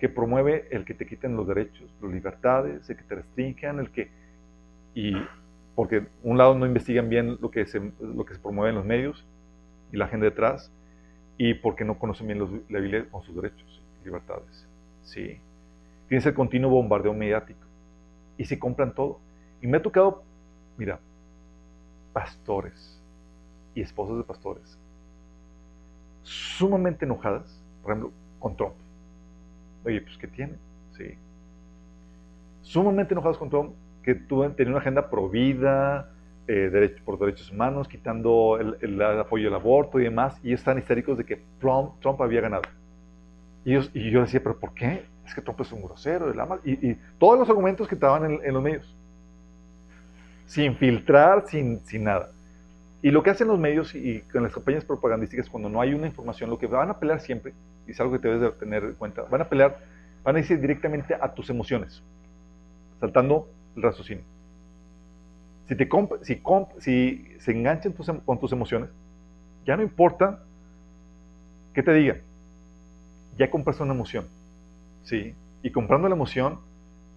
que promueve el que te quiten los derechos, las libertades, el que te restrinjan, el que... Y porque un lado no investigan bien lo que se, lo que se promueve en los medios y la agenda detrás, y porque no conocen bien los, la Biblia sus derechos y libertades. Sí. Tienes el continuo bombardeo mediático y se compran todo. Y me ha tocado, mira, pastores y esposas de pastores sumamente enojadas, por ejemplo, con Trump. Oye, pues ¿qué tiene? Sí. Sumamente enojados con Trump, que tenía una agenda pro vida, eh, por derechos humanos, quitando el, apoyo al aborto y demás, y están histéricos de que Trump, había ganado. Y, yo decía, ¿pero por qué? Es que Trump es un grosero, el ama, y, y, todos los argumentos que estaban en, en, los medios. Sin filtrar, sin, sin nada. Y lo que hacen los medios y, con las campañas propagandísticas, cuando no hay una información, lo que van a pelear siempre, y es algo que debes de tener en cuenta, van a pelear, van a decir directamente a tus emociones, saltando el raciocinio. Si, te si, si se enganchan em, con tus emociones, ya no importa qué te digan, ya compraste una emoción. ¿sí? Y comprando la emoción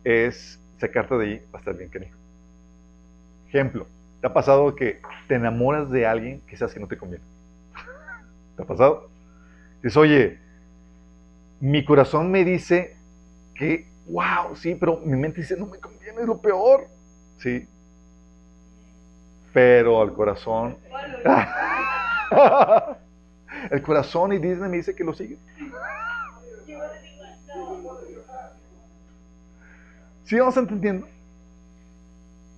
es sacarte de ahí va a estar bien, querido. Ejemplo, ¿te ha pasado que te enamoras de alguien que sabes que no te conviene? *laughs* ¿Te ha pasado? Dices, oye, mi corazón me dice que, wow, sí, pero mi mente dice, no me conviene, es lo peor. Sí, pero el corazón. *laughs* el corazón y Disney me dice que lo sigue. *laughs* ¿Sí vamos entendiendo?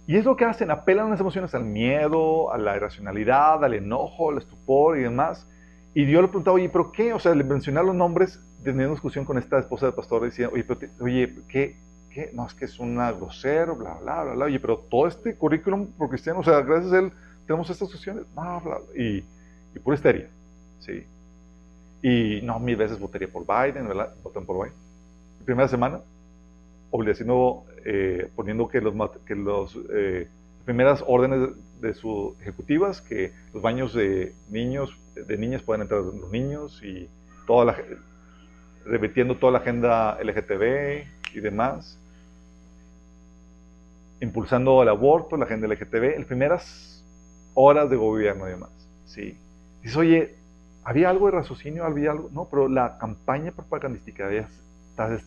Y es lo que hacen, apelan las emociones al miedo, a la irracionalidad, al enojo, al estupor y demás. Y Dios le preguntaba, oye, ¿pero qué? O sea, le mencionar los nombres, tenía una discusión con esta esposa del pastor, decía, oye, pero, oye, ¿qué? ¿qué? No, es que es una grosero, bla, bla, bla, bla. Oye, pero todo este currículum por cristiano, o sea, gracias a él tenemos estas cuestiones, bla, bla, y, y pura histeria, ¿sí? Y no, mil veces votaría por Biden, ¿verdad? Votan por Biden. primera semana, obligación, eh, poniendo que los, que los eh, primeras órdenes de sus ejecutivas, que los baños de niños, de niñas puedan entrar los niños y toda la, repitiendo toda la agenda LGTB y demás impulsando el aborto, la agenda LGTB, las primeras horas de gobierno y demás. ¿sí? Dices, oye, ¿había algo de raciocinio? ¿Había algo? No, pero la campaña propagandística es,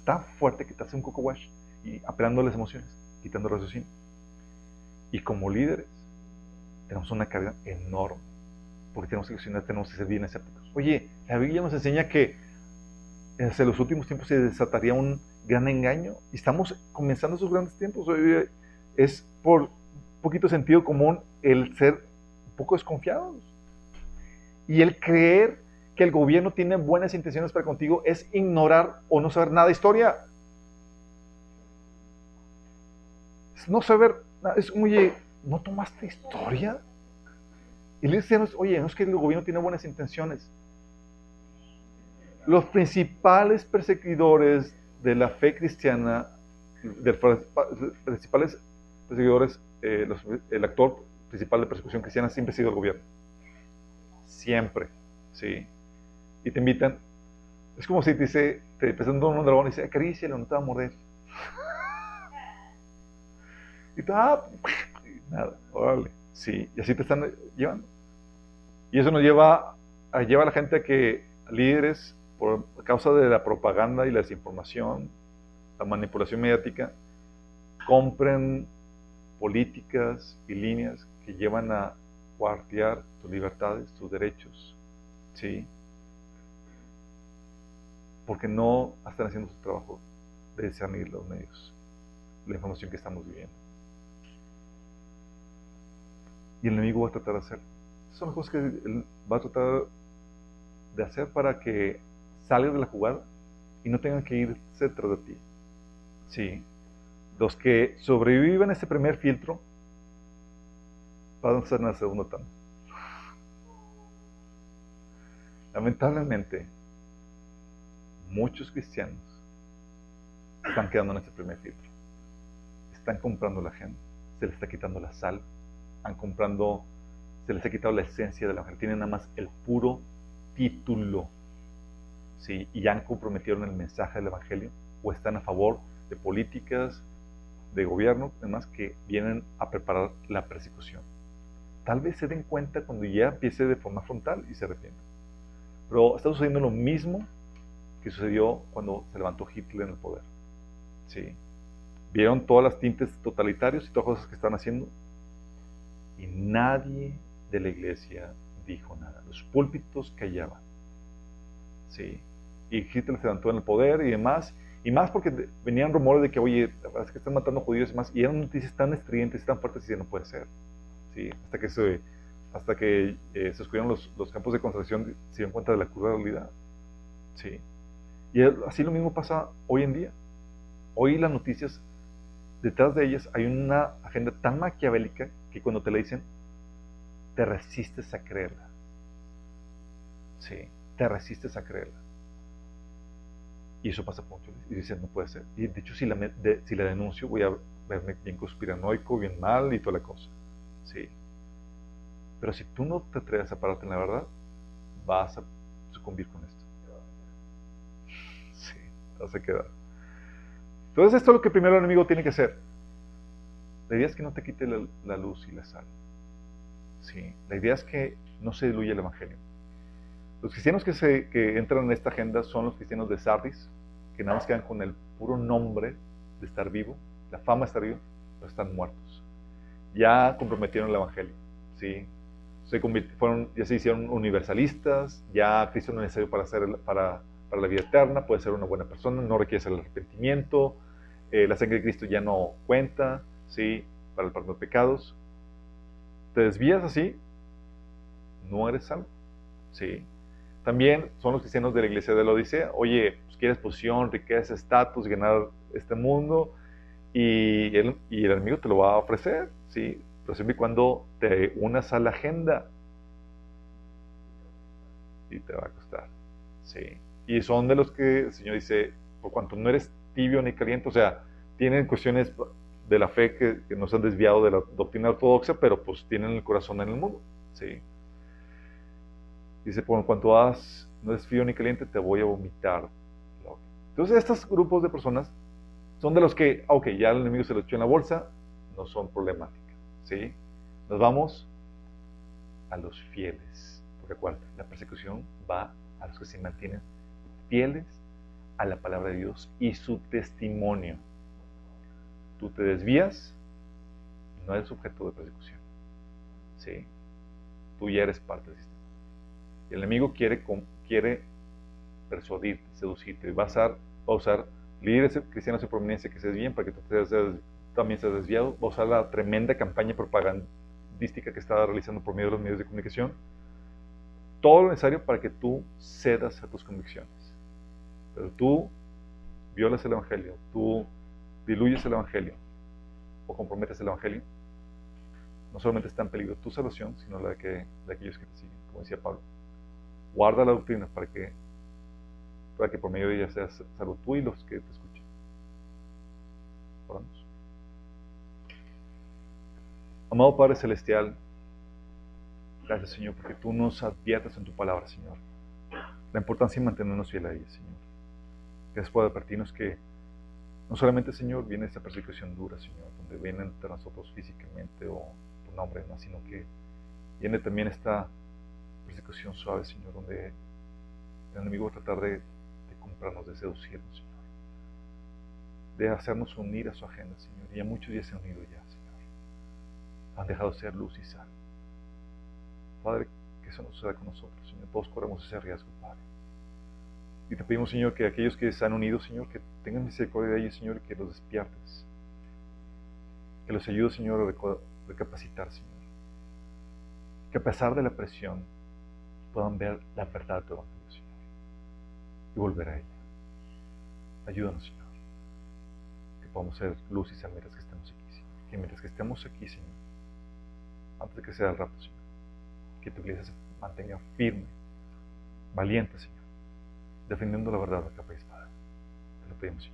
tan fuerte que te hace un coco wash y apelando a las emociones, quitando el raciocinio. Y como líderes, tenemos una carga enorme, porque tenemos que tenemos que ser bien escépticos. Oye, la Biblia nos enseña que en los últimos tiempos se desataría un gran engaño y estamos comenzando esos grandes tiempos es por un poquito sentido común el ser un poco desconfiados. Y el creer que el gobierno tiene buenas intenciones para contigo es ignorar o no saber nada de historia. Es no saber, es, oye, ¿no tomaste historia? Y le dicen, oye, no es que el gobierno tiene buenas intenciones. Los principales perseguidores de la fe cristiana, los principales seguidores, eh, el actor principal de persecución cristiana siempre ha sido el gobierno. Siempre, ¿sí? Y te invitan. Es como si te dice, te presentan un dragón y dice, acarícialo, no te va a morder. Y tú, ah, *laughs* nada, órale, sí, y así te están llevando. Y eso nos lleva a, lleva a la gente a que líderes, por causa de la propaganda y la desinformación, la manipulación mediática, compren políticas y líneas que llevan a guardiar tus libertades, tus derechos. ¿Sí? Porque no están haciendo su trabajo de discernir los medios, la información que estamos viviendo. Y el enemigo va a tratar de hacer. son las cosas que él va a tratar de hacer para que salgas de la jugada y no tengan que irse tras de ti. Sí. Los que sobrevivan a ese primer filtro van a ser en la segunda tanda. Lamentablemente, muchos cristianos están quedando en ese primer filtro. Están comprando la gente, se les está quitando la sal, han comprando, se les ha quitado la esencia de la mujer, tienen nada más el puro título. ¿sí? Y ya han comprometido el mensaje del Evangelio o están a favor de políticas, de gobierno, además que vienen a preparar la persecución. Tal vez se den cuenta cuando ya empiece de forma frontal y se arrepientan. Pero está sucediendo lo mismo que sucedió cuando se levantó Hitler en el poder. ¿Sí? Vieron todas las tintes totalitarios y todas las cosas que están haciendo. Y nadie de la iglesia dijo nada. Los púlpitos callaban. ¿Sí? Y Hitler se levantó en el poder y demás. Y más porque venían rumores de que, oye, es que están matando judíos y más. Y eran noticias tan estridentes, tan fuertes, y no puede ser. ¿Sí? Hasta que se hasta que eh, se los, los, campos de concentración, se dieron cuenta de la cruda. ¿sí? Y así lo mismo pasa hoy en día. Hoy las noticias, detrás de ellas hay una agenda tan maquiavélica que cuando te la dicen, te resistes a creerla. Sí, te resistes a creerla. Y eso pasa mucho. Y dicen, no puede ser. Y de hecho, si la, si la denuncio, voy a verme bien conspiranoico, bien mal y toda la cosa. Sí. Pero si tú no te atreves a pararte en la verdad, vas a sucumbir con esto. Sí, vas a quedar. Entonces esto es lo que primero el enemigo tiene que hacer. La idea es que no te quite la, luz y la sal. Sí, la idea es que no se diluya el Evangelio. Los cristianos que, se, que entran en esta agenda son los cristianos de Sardis, que nada más quedan con el puro nombre de estar vivo, la fama de estar vivo, pero están muertos. Ya comprometieron el Evangelio. ¿sí? se fueron, ya se hicieron universalistas, ya Cristo no es necesario para, hacer, para, para la vida eterna, puede ser una buena persona, no requiere el arrepentimiento, eh, la sangre de Cristo ya no cuenta, ¿sí? Para el perdón de pecados. ¿Te desvías así? No eres salvo, ¿sí? También son los cristianos de la iglesia de la Odisea, oye, pues quieres posición, riqueza, estatus, ganar este mundo, y el, y el enemigo te lo va a ofrecer, ¿sí? pero siempre y cuando te unas a la agenda y te va a costar. Sí. Y son de los que el Señor dice, por cuanto no eres tibio ni caliente, o sea, tienen cuestiones de la fe que, que nos han desviado de la doctrina ortodoxa, pero pues tienen el corazón en el mundo. Sí. Dice, por cuanto has, no eres frío ni caliente, te voy a vomitar. Entonces, estos grupos de personas son de los que, ok, ya el enemigo se lo echó en la bolsa, no son problemáticos. ¿sí? Nos vamos a los fieles. Recuerda, la persecución va a los que se mantienen fieles a la palabra de Dios y su testimonio. Tú te desvías, no eres sujeto de persecución. ¿Sí? Tú ya eres parte del sistema. el enemigo quiere, quiere persuadirte, seducirte. Va a usar, va a usar líderes cristianos de prominencia que se desvíen para que tú te también se ha desviado, va a usar la tremenda campaña propagandística que está realizando por medio de los medios de comunicación. Todo lo necesario para que tú cedas a tus convicciones. Pero tú violas el Evangelio, tú diluyes el Evangelio o comprometes el Evangelio, no solamente está en peligro tu salvación, sino la de, que, de aquellos que te siguen, como decía Pablo. Guarda la doctrina para que, para que por medio de ella seas salvo tú y los que te escuchan. Oramos. Amado Padre Celestial, gracias Señor, porque tú nos adviertes en tu palabra, Señor, la importancia de mantenernos fiel a ella, Señor. Gracias por advertirnos que no solamente, Señor, viene esta persecución dura, Señor, donde vienen entre nosotros físicamente o tu nombre, no, sino que viene también esta persecución suave, Señor, donde el enemigo va a tratar de, de comprarnos, de seducirnos, Señor, de hacernos unir a su agenda, Señor. Y ya muchos ya se han unido ya, Señor han dejado de ser luz y sal. Padre, que eso no suceda con nosotros, Señor. Todos corremos ese riesgo, Padre. Y te pedimos, Señor, que aquellos que se han unido, Señor, que tengan misericordia de ellos, Señor, que los despiertes. Que los ayudes, Señor, a recapacitar, Señor. Que a pesar de la presión, puedan ver la verdad de tu evangelio, Señor, y volver a ella. Ayúdanos, Señor, que podamos ser luz y mientras que estemos aquí, Señor. Que mientras que estemos aquí, Señor, antes de que sea el rato, Señor, que tu iglesia se mantenga firme, valiente, Señor, defendiendo la verdad a capa y